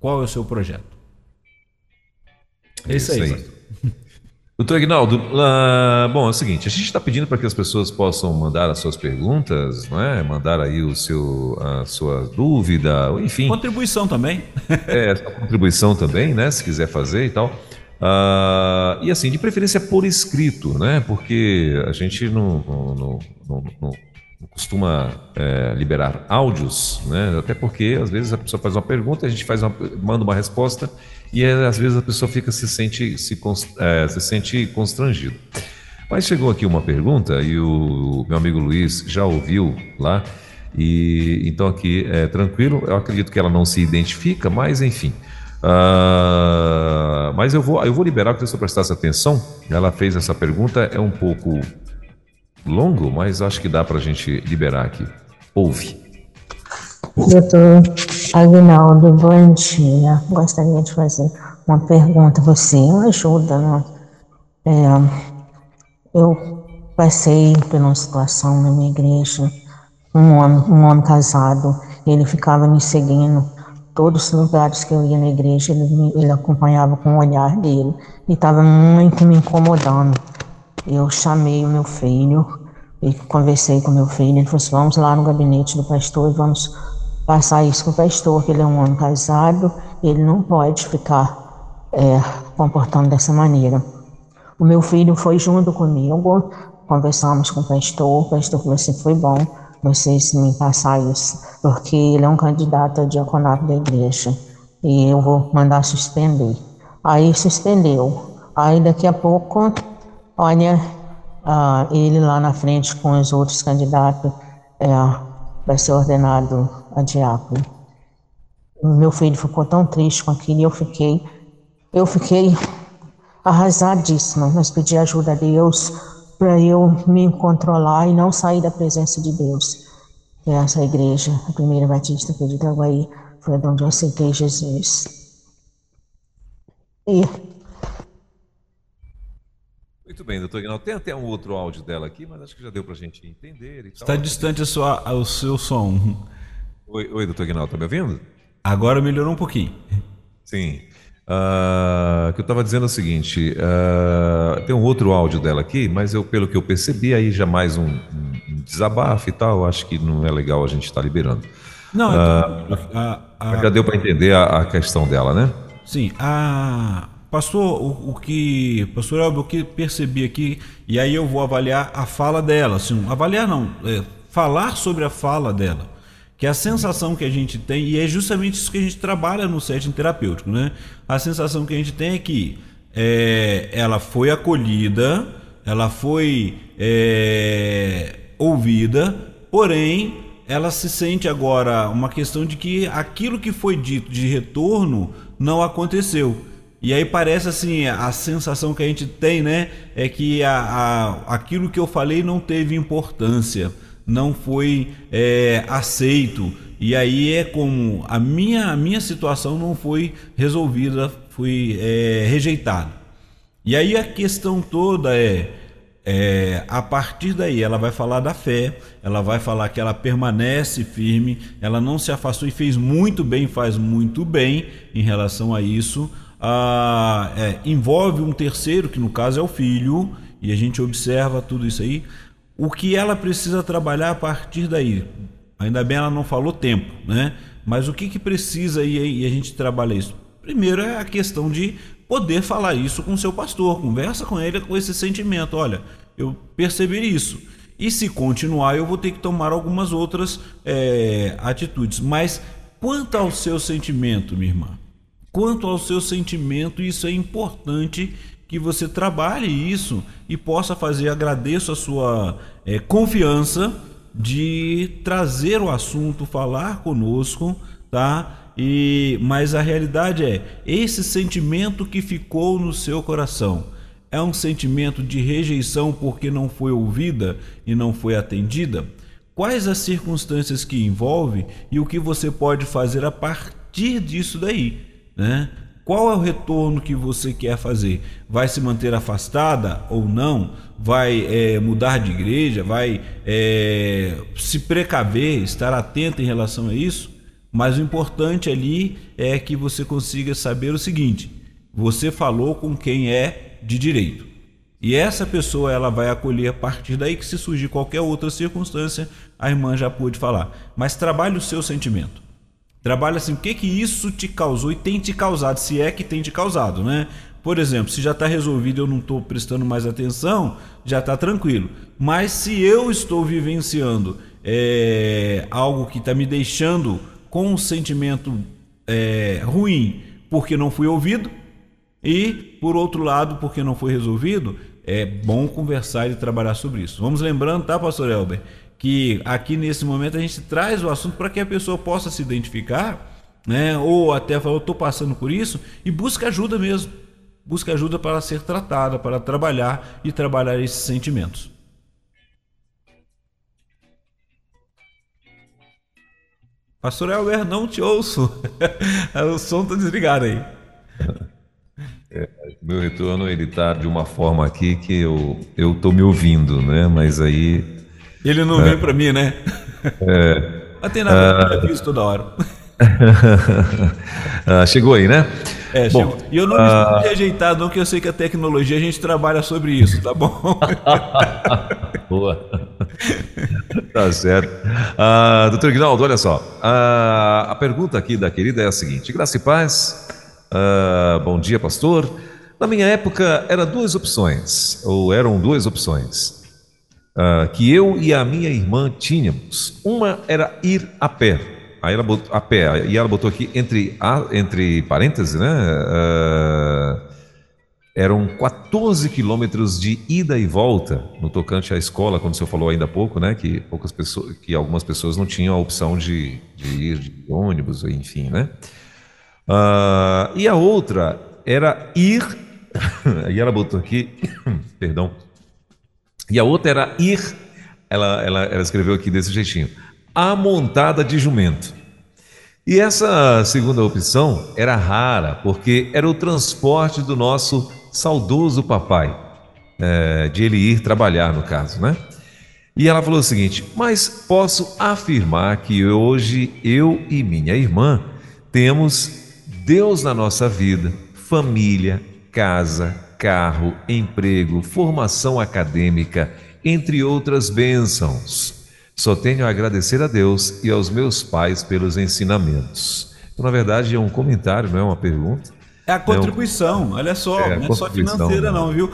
Qual é o seu projeto? É isso aí. Doutor Aguinaldo, uh, bom, é o seguinte, a gente está pedindo para que as pessoas possam mandar as suas perguntas, não é? mandar aí o seu, a sua dúvida, enfim. Contribuição também. é, contribuição também, né? Se quiser fazer e tal. Uh, e assim, de preferência por escrito, né? Porque a gente não, não, não, não costuma é, liberar áudios, né? Até porque às vezes a pessoa faz uma pergunta, a gente faz uma, manda uma resposta e às vezes a pessoa fica se sente se, é, se sente constrangido. Mas chegou aqui uma pergunta e o meu amigo Luiz já ouviu lá e então aqui é tranquilo. Eu acredito que ela não se identifica, mas enfim. Uh, mas eu vou eu vou liberar para você prestasse atenção. Ela fez essa pergunta é um pouco longo, mas acho que dá para a gente liberar aqui. Ouve. Doutor Aguinaldo, bom dia. Gostaria de fazer uma pergunta. Você ajuda, né? É, Eu passei por uma situação na minha igreja, um homem, um homem casado, ele ficava me seguindo todos os lugares que eu ia na igreja, ele, ele acompanhava com o olhar dele e estava muito me incomodando. Eu chamei o meu filho e conversei com meu filho, ele falou assim, vamos lá no gabinete do pastor e vamos passar isso com o pastor, que ele é um homem casado, ele não pode ficar é, comportando dessa maneira. O meu filho foi junto comigo, conversamos com o pastor, o pastor falou assim, foi bom vocês me passar isso, porque ele é um candidato a diaconato da igreja e eu vou mandar suspender. Aí suspendeu. Aí daqui a pouco, olha, uh, ele lá na frente com os outros candidatos é, vai ser ordenado a diácono. Meu filho ficou tão triste com aquilo e eu fiquei, eu fiquei arrasadíssima, mas pedi ajuda a Deus para eu me controlar e não sair da presença de Deus. Essa igreja, a primeira batista aqui de Itaguaí, foi onde eu aceitei Jesus. E... Muito bem, doutor Ignaldo. Tem até um outro áudio dela aqui, mas acho que já deu para a gente entender. Está distante a sua, o seu som. Oi, oi doutor Ignaldo, está me ouvindo? Agora melhorou um pouquinho. Sim. Uh, que eu estava dizendo é o seguinte: uh, tem um outro áudio dela aqui, mas eu, pelo que eu percebi, aí já mais um, um desabafo e tal, acho que não é legal a gente estar tá liberando. Não, uh, a, a, já deu para entender a, a, questão dela, né? Sim, a pastor, o, o que pastor Elber, o que percebi aqui e aí eu vou avaliar a fala dela, assim, avaliar não, é, falar sobre a fala dela que a sensação que a gente tem, e é justamente isso que a gente trabalha no setting terapêutico, né? A sensação que a gente tem é que é, ela foi acolhida, ela foi é, ouvida, porém ela se sente agora uma questão de que aquilo que foi dito de retorno não aconteceu. E aí parece assim, a sensação que a gente tem, né, é que a, a, aquilo que eu falei não teve importância não foi é, aceito. E aí é como a minha, a minha situação não foi resolvida, foi é, rejeitada. E aí a questão toda é, é, a partir daí ela vai falar da fé, ela vai falar que ela permanece firme, ela não se afastou e fez muito bem, faz muito bem em relação a isso. Ah, é, envolve um terceiro, que no caso é o filho, e a gente observa tudo isso aí o que ela precisa trabalhar a partir daí. Ainda bem ela não falou tempo, né? Mas o que, que precisa aí e a gente trabalha isso? Primeiro é a questão de poder falar isso com seu pastor, conversa com ele com esse sentimento. Olha, eu percebi isso. E se continuar, eu vou ter que tomar algumas outras é, atitudes. Mas quanto ao seu sentimento, minha irmã, quanto ao seu sentimento, isso é importante que você trabalhe isso e possa fazer. Agradeço a sua é, confiança de trazer o assunto, falar conosco, tá? E mas a realidade é esse sentimento que ficou no seu coração é um sentimento de rejeição porque não foi ouvida e não foi atendida. Quais as circunstâncias que envolve e o que você pode fazer a partir disso daí, né? Qual é o retorno que você quer fazer? Vai se manter afastada ou não? Vai é, mudar de igreja? Vai é, se precaver, estar atento em relação a isso? Mas o importante ali é que você consiga saber o seguinte: você falou com quem é de direito. E essa pessoa ela vai acolher a partir daí que se surgir qualquer outra circunstância, a irmã já pôde falar. Mas trabalhe o seu sentimento. Trabalha assim, o que que isso te causou e tem te causado, se é que tem te causado, né? Por exemplo, se já está resolvido eu não estou prestando mais atenção, já está tranquilo. Mas se eu estou vivenciando é, algo que está me deixando com um sentimento é, ruim porque não fui ouvido, e por outro lado, porque não foi resolvido, é bom conversar e trabalhar sobre isso. Vamos lembrando, tá, pastor Elber? Que aqui nesse momento a gente traz o assunto para que a pessoa possa se identificar, né? Ou até falar, eu estou passando por isso e busca ajuda mesmo. Busca ajuda para ser tratada, para trabalhar e trabalhar esses sentimentos. Pastor Elber, não te ouço. *laughs* o som está desligado aí. É, meu retorno ele tá de uma forma aqui que eu eu tô me ouvindo, né? Mas aí ele não é. vem para mim, né? É. Mas tem nada, ah, eu toda hora. *laughs* ah, chegou aí, né? É, bom, chegou. E eu não me uh... rejeitado, não, que eu sei que a tecnologia a gente trabalha sobre isso, tá bom? *laughs* Boa. tá certo. Uh, doutor Guinaldo, olha só. Uh, a pergunta aqui da querida é a seguinte: Graça e paz. Uh, bom dia, pastor. Na minha época, eram duas opções, ou eram duas opções, uh, que eu e a minha irmã tínhamos. Uma era ir a pé, aí ela botou, a pé, e ela botou aqui entre, entre parênteses, né? Uh, eram 14 quilômetros de ida e volta no tocante à escola, quando o senhor falou ainda há pouco, né? Que, poucas pessoas, que algumas pessoas não tinham a opção de, de ir de ônibus, enfim, né? Uh, e a outra era ir, *laughs* e ela botou aqui, *coughs* perdão, e a outra era ir, ela, ela, ela escreveu aqui desse jeitinho, a montada de jumento. E essa segunda opção era rara, porque era o transporte do nosso saudoso papai, é, de ele ir trabalhar, no caso, né? E ela falou o seguinte: Mas posso afirmar que hoje eu e minha irmã temos Deus na nossa vida, família, casa, carro, emprego, formação acadêmica, entre outras bênçãos. Só tenho a agradecer a Deus e aos meus pais pelos ensinamentos. Então, na verdade, é um comentário, não é uma pergunta. É a contribuição, é um... olha só, é, não é só financeira, né? não, viu?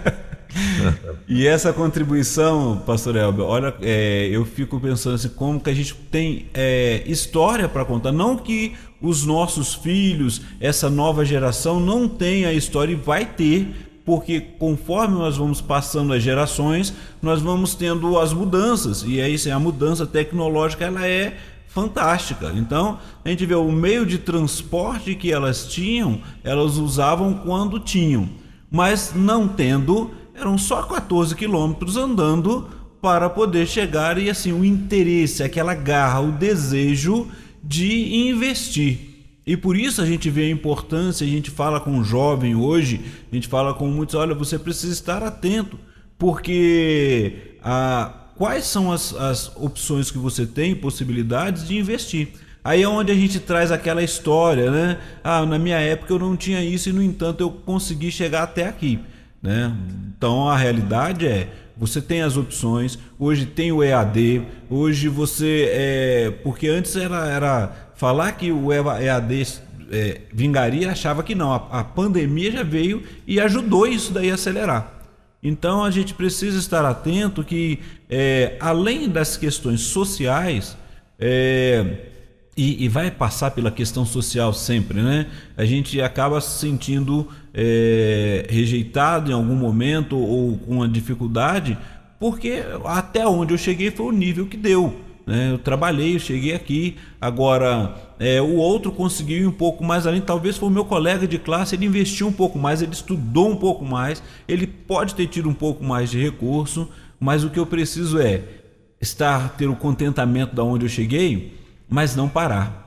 *laughs* e essa contribuição, pastor Elber, olha, é, eu fico pensando assim, como que a gente tem é, história para contar. Não que os nossos filhos, essa nova geração, não tenha história e vai ter, porque conforme nós vamos passando as gerações, nós vamos tendo as mudanças. E aí a mudança tecnológica ela é fantástica. Então, a gente vê o meio de transporte que elas tinham, elas usavam quando tinham, mas não tendo, eram só 14 quilômetros andando para poder chegar e assim o interesse, aquela garra, o desejo de investir. E por isso a gente vê a importância, a gente fala com o jovem hoje, a gente fala com muitos, olha, você precisa estar atento, porque a, quais são as, as opções que você tem, possibilidades de investir. Aí é onde a gente traz aquela história, né? Ah, na minha época eu não tinha isso e no entanto eu consegui chegar até aqui, né? Então a realidade é você tem as opções, hoje tem o EAD, hoje você é. Porque antes era, era falar que o EAD é, vingaria, achava que não. A, a pandemia já veio e ajudou isso daí a acelerar. Então a gente precisa estar atento que, é, além das questões sociais, é, e, e, vai passar pela questão social sempre, né? A gente acaba se sentindo é, rejeitado em algum momento ou com uma dificuldade, porque até onde eu cheguei foi o nível que deu. Né? Eu trabalhei, eu cheguei aqui. Agora, é, o outro conseguiu ir um pouco mais além. Talvez foi o meu colega de classe, ele investiu um pouco mais, ele estudou um pouco mais, ele pode ter tido um pouco mais de recurso, mas o que eu preciso é estar ter o contentamento da onde eu cheguei mas não parar.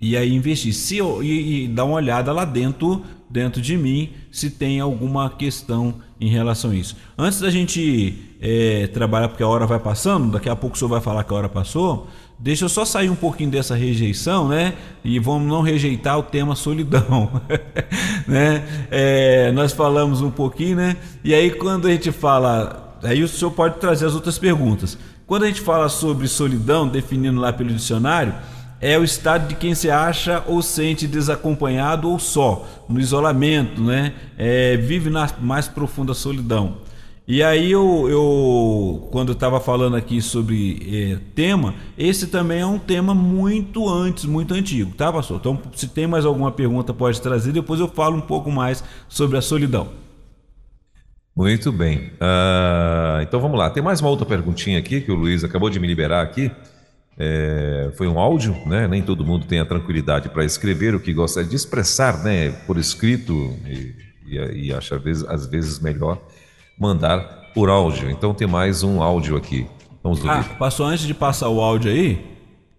E aí investir. Se eu, e, e dar uma olhada lá dentro, dentro de mim, se tem alguma questão em relação a isso. Antes da gente é, trabalhar, porque a hora vai passando, daqui a pouco o senhor vai falar que a hora passou. Deixa eu só sair um pouquinho dessa rejeição, né? E vamos não rejeitar o tema solidão, *laughs* né? É, nós falamos um pouquinho, né? E aí quando a gente fala, aí o senhor pode trazer as outras perguntas. Quando a gente fala sobre solidão, definindo lá pelo dicionário, é o estado de quem se acha ou sente desacompanhado ou só, no isolamento, né? É, vive na mais profunda solidão. E aí eu, eu quando estava falando aqui sobre é, tema, esse também é um tema muito antes, muito antigo, tá, pastor? Então, se tem mais alguma pergunta, pode trazer. Depois eu falo um pouco mais sobre a solidão. Muito bem. Uh, então vamos lá. Tem mais uma outra perguntinha aqui que o Luiz acabou de me liberar aqui. É, foi um áudio, né? Nem todo mundo tem a tranquilidade para escrever o que gosta de expressar, né? Por escrito e, e, e acha às vezes, às vezes melhor mandar por áudio. Então tem mais um áudio aqui. Vamos ouvir. Ah, passou antes de passar o áudio aí.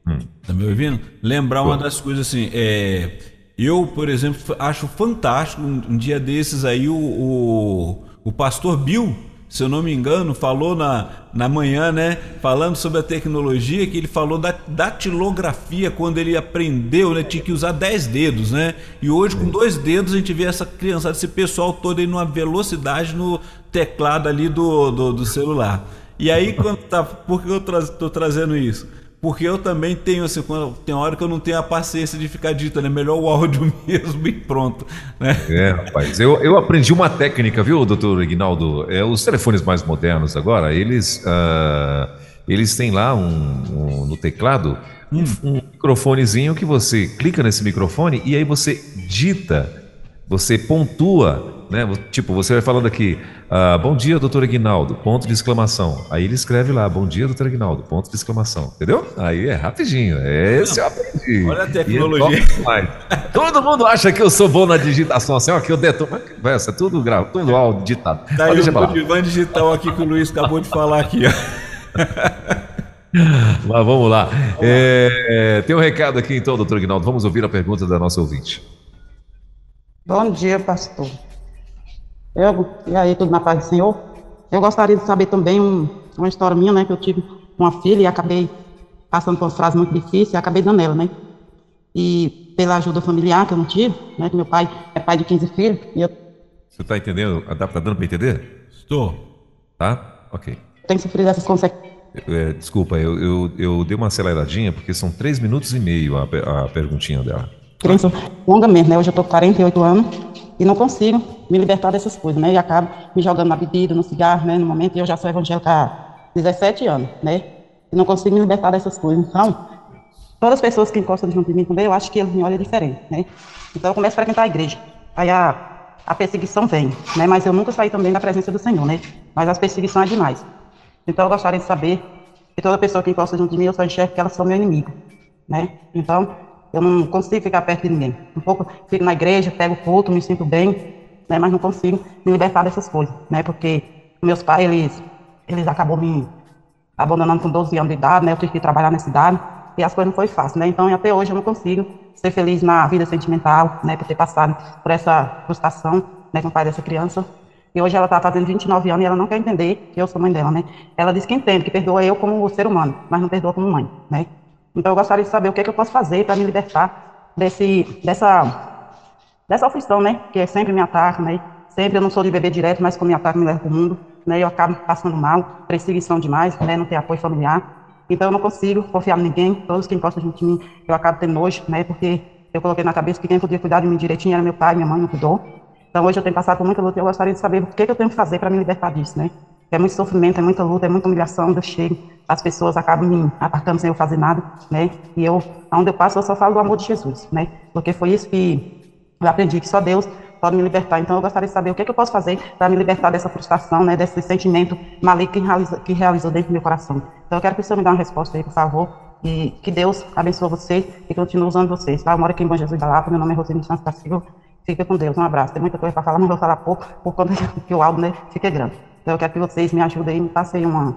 Hum. Tá me ouvindo? Lembrar Pô. uma das coisas assim. É, eu, por exemplo, acho fantástico. Um, um dia desses aí, o, o, o pastor Bill, se eu não me engano, falou na, na manhã, né? Falando sobre a tecnologia, que ele falou da datilografia quando ele aprendeu, né? Tinha que usar 10 dedos, né? E hoje, com dois dedos, a gente vê essa criançada, esse pessoal todo aí numa velocidade no teclado ali do, do, do celular. E aí, quando tá, por que eu estou trazendo isso? Porque eu também tenho, assim, quando, tem hora que eu não tenho a paciência de ficar ditando, é melhor o *laughs* áudio mesmo e pronto. Né? É, rapaz, eu, eu aprendi uma técnica, viu, doutor Ignaldo? É, os telefones mais modernos agora, eles, uh, eles têm lá um, um no teclado um, um microfonezinho que você clica nesse microfone e aí você dita, você pontua né? Tipo, você vai falando aqui, ah, bom dia, doutor Aguinaldo, ponto de exclamação. Aí ele escreve lá, bom dia, doutor Aguinaldo, ponto de exclamação. Entendeu? Aí é rapidinho. Esse eu aprendi. Olha a tecnologia. É Todo mundo acha que eu sou bom na digitação, assim, ó, que eu detono. Mas, é tudo grave, tudo áudio digitado. Tá aí o divã digital aqui que o Luiz acabou de falar aqui, ó. *laughs* Mas vamos lá. É, é, tem um recado aqui então, doutor Aguinaldo. Vamos ouvir a pergunta da nossa ouvinte. Bom dia, pastor. Eu, e aí, tudo na paz do Senhor? Eu gostaria de saber também um, uma história minha, né? Que eu tive uma filha e acabei passando por uma frase muito difícil e acabei dando ela, né? E pela ajuda familiar que eu não tive, né? Que meu pai é pai de 15 filhos e eu... Você está entendendo? Está tá dando para entender? Estou. Tá? Ok. Tenho sofrido essas consequências. É, desculpa, eu, eu, eu dei uma aceleradinha porque são três minutos e meio a, a perguntinha dela. Crença longa mesmo, né? Hoje eu tô com 48 anos e não consigo me libertar dessas coisas, né? E acabo me jogando na bebida, no cigarro, né? No momento, eu já sou evangélica há 17 anos, né? E não consigo me libertar dessas coisas. Então, todas as pessoas que encostam junto de mim também, eu acho que eles me olham diferente, né? Então, eu começo a frequentar a igreja. Aí a, a perseguição vem, né? Mas eu nunca saí também da presença do Senhor, né? Mas as perseguições é demais. Então, eu gostaria de saber que toda pessoa que encosta junto de mim, eu só enxergo que elas são meu inimigo, né? Então, eu não consigo ficar perto de ninguém. Um pouco fico na igreja, pego o culto, me sinto bem, né? Mas não consigo me libertar dessas coisas, né? Porque meus pais, eles, eles acabou me abandonando com 12 anos de idade, né? Eu tive que trabalhar na cidade e as coisas não foi fácil, né? Então, até hoje eu não consigo ser feliz na vida sentimental, né? Por ter passado por essa frustração, né? Com o pai dessa criança. E hoje ela está fazendo 29 anos e ela não quer entender que eu sou mãe dela, né? Ela diz que entende, que perdoa eu como ser humano, mas não perdoa como mãe, né? Então eu gostaria de saber o que, é que eu posso fazer para me libertar desse, dessa, dessa aflição, né? Que sempre me ataca, né? Sempre eu não sou de beber direto, mas como me ataca me leva para o mundo, né? Eu acabo passando mal, perseguição demais, né? Não ter apoio familiar. Então eu não consigo confiar em ninguém, todos que encostam junto de mim, eu acabo tendo nojo, né? Porque eu coloquei na cabeça que quem podia cuidar de mim direitinho era meu pai, minha mãe não cuidou. Então hoje eu tenho passado por muita luta e eu gostaria de saber o que, é que eu tenho que fazer para me libertar disso, né? É muito sofrimento, é muita luta, é muita humilhação, eu chego, as pessoas acabam me atacando sem eu fazer nada, né? E eu, onde eu passo, eu só falo do amor de Jesus, né? Porque foi isso que eu aprendi, que só Deus pode me libertar. Então, eu gostaria de saber o que, é que eu posso fazer para me libertar dessa frustração, né? Desse sentimento maligno que, que realizou dentro do meu coração. Então, eu quero que você me dê uma resposta aí, por favor. E que Deus abençoe você e continue usando vocês. Tá? Eu moro aqui em Bom Jesus da Lapa, meu nome é Rosine Santos da. Fique com Deus, um abraço. Tem muita coisa para falar, mas vou falar pouco, por conta *laughs* que o áudio né, fica grande. Então eu quero que vocês me ajudem, me passem uma,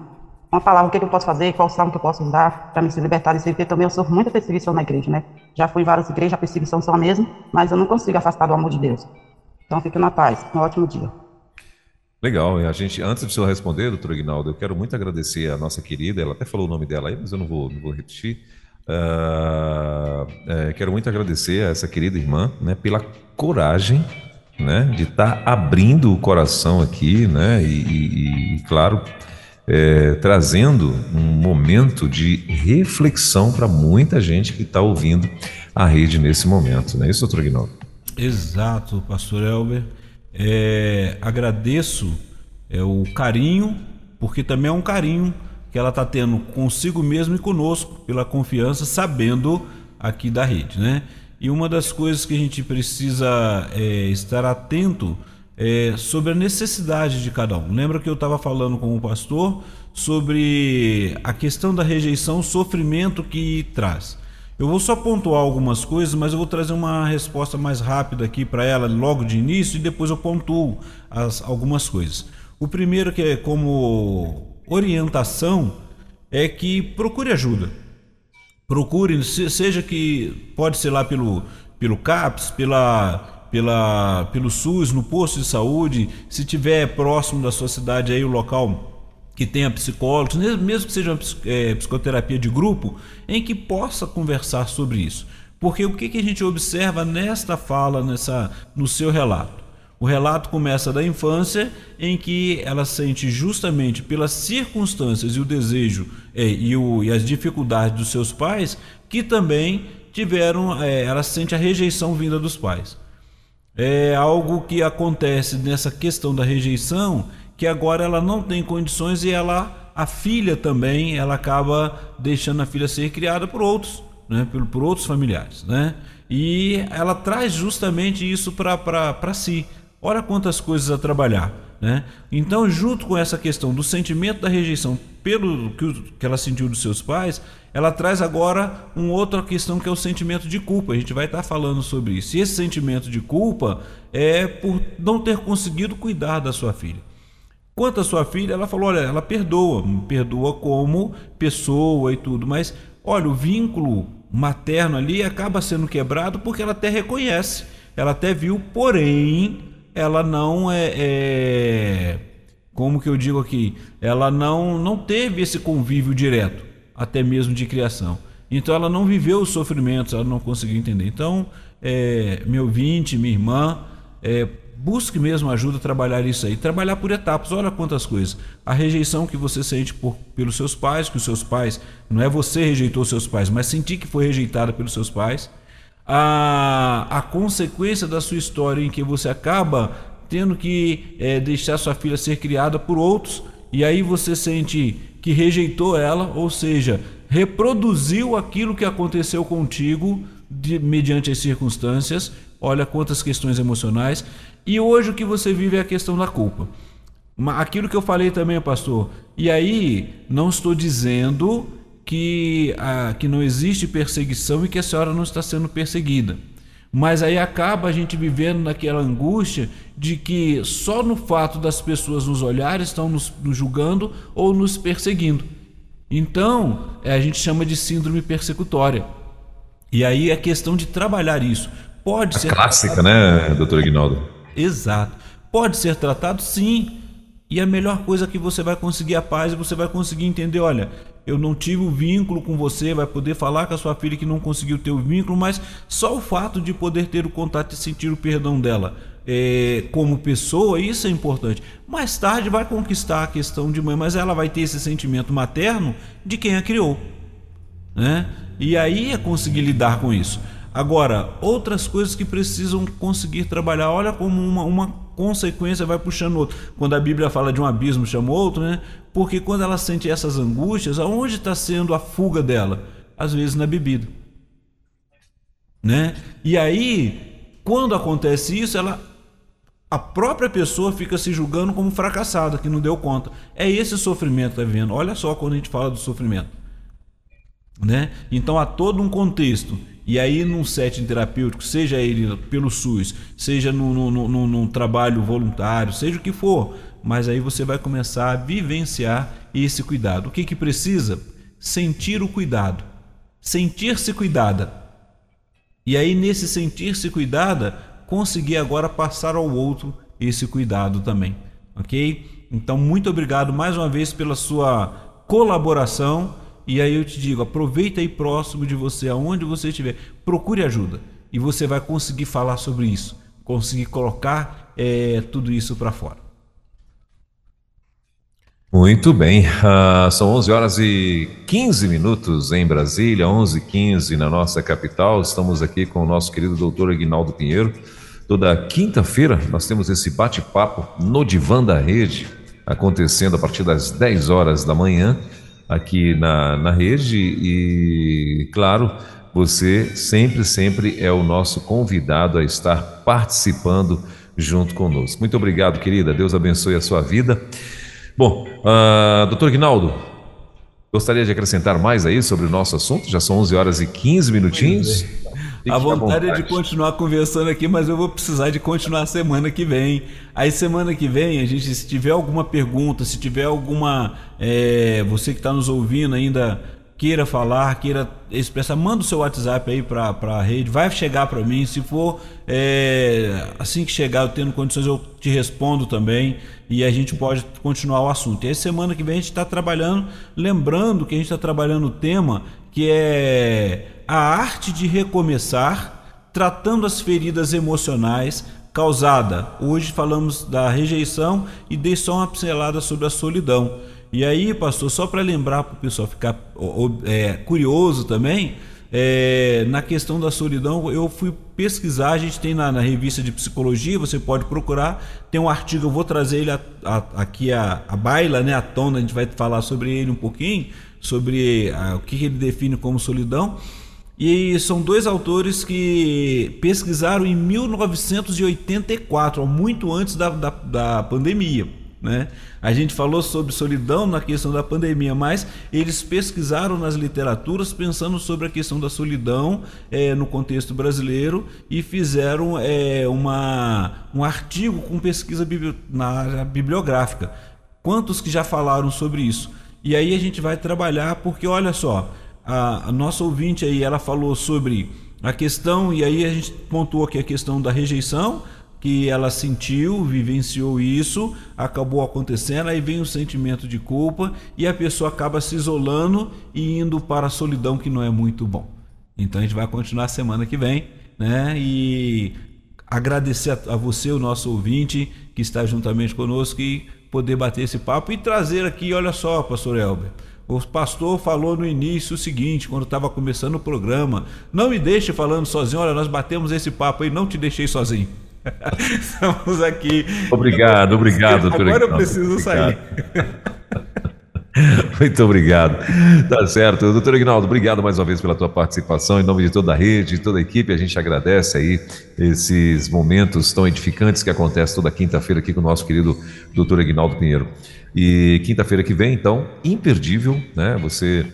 uma palavra, o que, que eu posso fazer, qual salmo que eu posso usar para me se libertar disso, porque também eu sofro muita perseguição na igreja, né? Já fui em várias igrejas, a perseguição são a mesma, mas eu não consigo afastar do amor de Deus. Então fique na paz, um ótimo dia. Legal, a gente, antes de senhor responder, doutor Ignaldo, eu quero muito agradecer a nossa querida, ela até falou o nome dela aí, mas eu não vou, não vou repetir. Uh, é, quero muito agradecer a essa querida irmã né, pela coragem né, de estar tá abrindo o coração aqui, né, e, e, e claro, é, trazendo um momento de reflexão para muita gente que está ouvindo a rede nesse momento, não é isso, doutor Guinaldo? Exato, pastor Elber. É, agradeço é, o carinho, porque também é um carinho que ela está tendo consigo mesmo e conosco, pela confiança, sabendo aqui da rede, né? E uma das coisas que a gente precisa é, estar atento é sobre a necessidade de cada um. Lembra que eu estava falando com o pastor sobre a questão da rejeição, o sofrimento que traz. Eu vou só pontuar algumas coisas, mas eu vou trazer uma resposta mais rápida aqui para ela logo de início e depois eu pontuo as, algumas coisas. O primeiro que é como orientação é que procure ajuda procure, seja que pode ser lá pelo pelo CAPS, pela, pela, pelo SUS, no posto de saúde, se tiver próximo da sua cidade aí o local que tenha psicólogos, mesmo que seja uma é, psicoterapia de grupo, em que possa conversar sobre isso. Porque o que, que a gente observa nesta fala, nessa, no seu relato? O relato começa da infância, em que ela sente justamente pelas circunstâncias e o desejo é, e, o, e, as dificuldades dos seus pais, que também tiveram, é, ela sente a rejeição vinda dos pais. É algo que acontece nessa questão da rejeição, que agora ela não tem condições e ela, a filha também, ela acaba deixando a filha ser criada por outros, né, por, por outros familiares, né? E ela traz justamente isso para si. Olha quantas coisas a trabalhar. Né? Então, junto com essa questão do sentimento da rejeição pelo que ela sentiu dos seus pais, ela traz agora uma outra questão que é o sentimento de culpa. A gente vai estar falando sobre isso. E esse sentimento de culpa é por não ter conseguido cuidar da sua filha. Quanto à sua filha, ela falou: olha, ela perdoa, perdoa como pessoa e tudo, mas olha, o vínculo materno ali acaba sendo quebrado porque ela até reconhece, ela até viu, porém ela não é, é, como que eu digo aqui, ela não não teve esse convívio direto, até mesmo de criação. Então ela não viveu os sofrimentos, ela não conseguiu entender. Então, é, meu vinte, minha irmã, é, busque mesmo ajuda a trabalhar isso aí, trabalhar por etapas. Olha quantas coisas. A rejeição que você sente por, pelos seus pais, que os seus pais, não é você rejeitou seus pais, mas sentir que foi rejeitada pelos seus pais a, a consequência da sua história em que você acaba tendo que é, deixar sua filha ser criada por outros e aí você sente que rejeitou ela, ou seja, reproduziu aquilo que aconteceu contigo de, mediante as circunstâncias. Olha quantas questões emocionais. E hoje o que você vive é a questão da culpa. Aquilo que eu falei também, pastor. E aí, não estou dizendo que, que não existe perseguição e que a senhora não está sendo perseguida. Mas aí acaba a gente vivendo naquela angústia de que só no fato das pessoas nos olharem estão nos, nos julgando ou nos perseguindo. Então, é, a gente chama de síndrome persecutória. E aí é questão de trabalhar isso. Pode a ser clássica, tratado... né, doutor Ignaldo? Exato. Pode ser tratado sim. E a melhor coisa que você vai conseguir a paz e você vai conseguir entender, olha, eu não tive o vínculo com você, vai poder falar com a sua filha que não conseguiu ter o vínculo, mas só o fato de poder ter o contato e sentir o perdão dela é, como pessoa, isso é importante. Mais tarde vai conquistar a questão de mãe, mas ela vai ter esse sentimento materno de quem a criou. Né? E aí é conseguir lidar com isso. Agora, outras coisas que precisam conseguir trabalhar, olha como uma, uma consequência vai puxando outro. Quando a Bíblia fala de um abismo, chama outro, né? Porque quando ela sente essas angústias, aonde está sendo a fuga dela? Às vezes na bebida. Né? E aí, quando acontece isso, ela a própria pessoa fica se julgando como fracassada, que não deu conta. É esse sofrimento que está vivendo. Olha só quando a gente fala do sofrimento. Né? Então há todo um contexto e aí, num setting terapêutico, seja ele pelo SUS, seja no, no, no, num trabalho voluntário, seja o que for, mas aí você vai começar a vivenciar esse cuidado. O que, que precisa? Sentir o cuidado, sentir-se cuidada. E aí, nesse sentir-se cuidada, conseguir agora passar ao outro esse cuidado também. Ok? Então, muito obrigado mais uma vez pela sua colaboração e aí eu te digo, aproveita aí próximo de você, aonde você estiver, procure ajuda e você vai conseguir falar sobre isso, conseguir colocar é, tudo isso para fora. Muito bem, uh, são 11 horas e 15 minutos em Brasília, 11 e 15 na nossa capital. Estamos aqui com o nosso querido doutor Aguinaldo Pinheiro. Toda quinta-feira nós temos esse bate-papo no Divã da Rede, acontecendo a partir das 10 horas da manhã aqui na, na rede e, claro, você sempre, sempre é o nosso convidado a estar participando junto conosco. Muito obrigado, querida. Deus abençoe a sua vida. Bom, uh, doutor Guinaldo, gostaria de acrescentar mais aí sobre o nosso assunto? Já são 11 horas e 15 minutinhos. A vontade, é de continuar conversando aqui, mas eu vou precisar de continuar semana que vem. Aí semana que vem, a gente, se tiver alguma pergunta, se tiver alguma. É, você que está nos ouvindo ainda queira falar, queira expressar, manda o seu WhatsApp aí para a rede, vai chegar para mim. Se for é, assim que chegar, eu tendo condições, eu te respondo também e a gente pode continuar o assunto. E aí, semana que vem a gente está trabalhando, lembrando que a gente está trabalhando o tema que é a arte de recomeçar, tratando as feridas emocionais causada. Hoje falamos da rejeição e dei só uma pincelada sobre a solidão. E aí, pastor, só para lembrar para o pessoal ficar é, curioso também, é, na questão da solidão, eu fui pesquisar, a gente tem na, na, revista de psicologia, você pode procurar, tem um artigo, eu vou trazer ele a, a, aqui a, a baila, né, a tona, a gente vai falar sobre ele um pouquinho, sobre a, o que ele define como solidão. E são dois autores que pesquisaram em 1984, muito antes da, da, da pandemia. Né? A gente falou sobre solidão na questão da pandemia, mas eles pesquisaram nas literaturas pensando sobre a questão da solidão é, no contexto brasileiro e fizeram é, uma, um artigo com pesquisa na área bibliográfica. Quantos que já falaram sobre isso? E aí a gente vai trabalhar, porque olha só, a, a nossa ouvinte aí, ela falou sobre a questão, e aí a gente pontuou aqui a questão da rejeição, que ela sentiu, vivenciou isso, acabou acontecendo, aí vem o sentimento de culpa e a pessoa acaba se isolando e indo para a solidão que não é muito bom. Então a gente vai continuar semana que vem, né? E agradecer a, você, o nosso ouvinte, que está juntamente conosco e poder bater esse papo e trazer aqui, olha só, pastor Elber. O pastor falou no início o seguinte, quando estava começando o programa: não me deixe falando sozinho, olha, nós batemos esse papo aí, não te deixei sozinho. *laughs* Estamos aqui. Obrigado, obrigado, doutor. Agora eu preciso sair. *laughs* Muito obrigado. Tá certo. Doutor Ignaldo, obrigado mais uma vez pela tua participação. Em nome de toda a rede, de toda a equipe, a gente agradece aí esses momentos tão edificantes que acontecem toda quinta-feira aqui com o nosso querido doutor Ignaldo Pinheiro. E quinta-feira que vem, então, imperdível, né? Você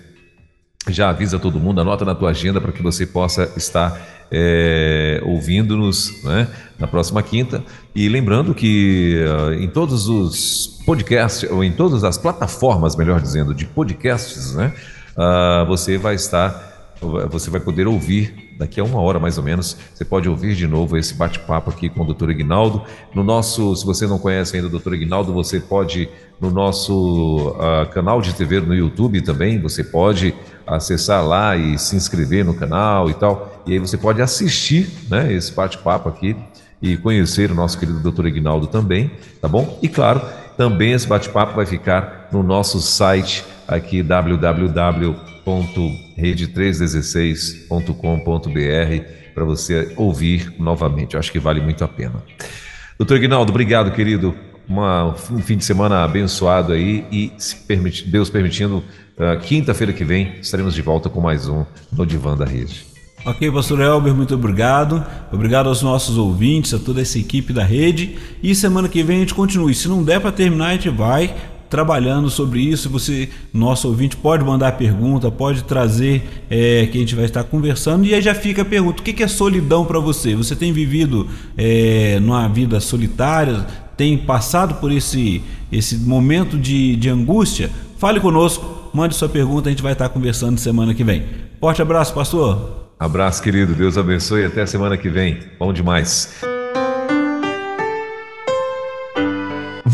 já avisa todo mundo, anota na tua agenda para que você possa estar é, ouvindo-nos né, na próxima quinta. E lembrando que uh, em todos os podcasts, ou em todas as plataformas, melhor dizendo, de podcasts, né, uh, você vai estar, você vai poder ouvir daqui a uma hora mais ou menos, você pode ouvir de novo esse bate-papo aqui com o Dr. Ignaldo. No nosso, se você não conhece ainda o Dr. Ignaldo, você pode no nosso uh, canal de TV no YouTube também, você pode acessar lá e se inscrever no canal e tal. E aí você pode assistir, né, esse bate-papo aqui e conhecer o nosso querido Dr. Ignaldo também, tá bom? E claro, também esse bate-papo vai ficar no nosso site aqui www.rede316.com.br para você ouvir novamente. Eu acho que vale muito a pena. Doutor Ignaldo, obrigado, querido. Uma, um fim de semana abençoado aí e, se permite, Deus permitindo, uh, quinta-feira que vem estaremos de volta com mais um no Divã da Rede. Ok, pastor Elber, muito obrigado. Obrigado aos nossos ouvintes, a toda essa equipe da rede. E semana que vem a gente continua. Se não der para terminar, a gente vai trabalhando sobre isso. Você, nosso ouvinte, pode mandar pergunta, pode trazer é, que a gente vai estar conversando. E aí já fica a pergunta: o que é solidão para você? Você tem vivido é, numa vida solitária? Tem passado por esse, esse momento de, de angústia? Fale conosco, mande sua pergunta, a gente vai estar conversando semana que vem. Forte abraço, pastor. Abraço, querido. Deus abençoe. Até semana que vem. Bom demais.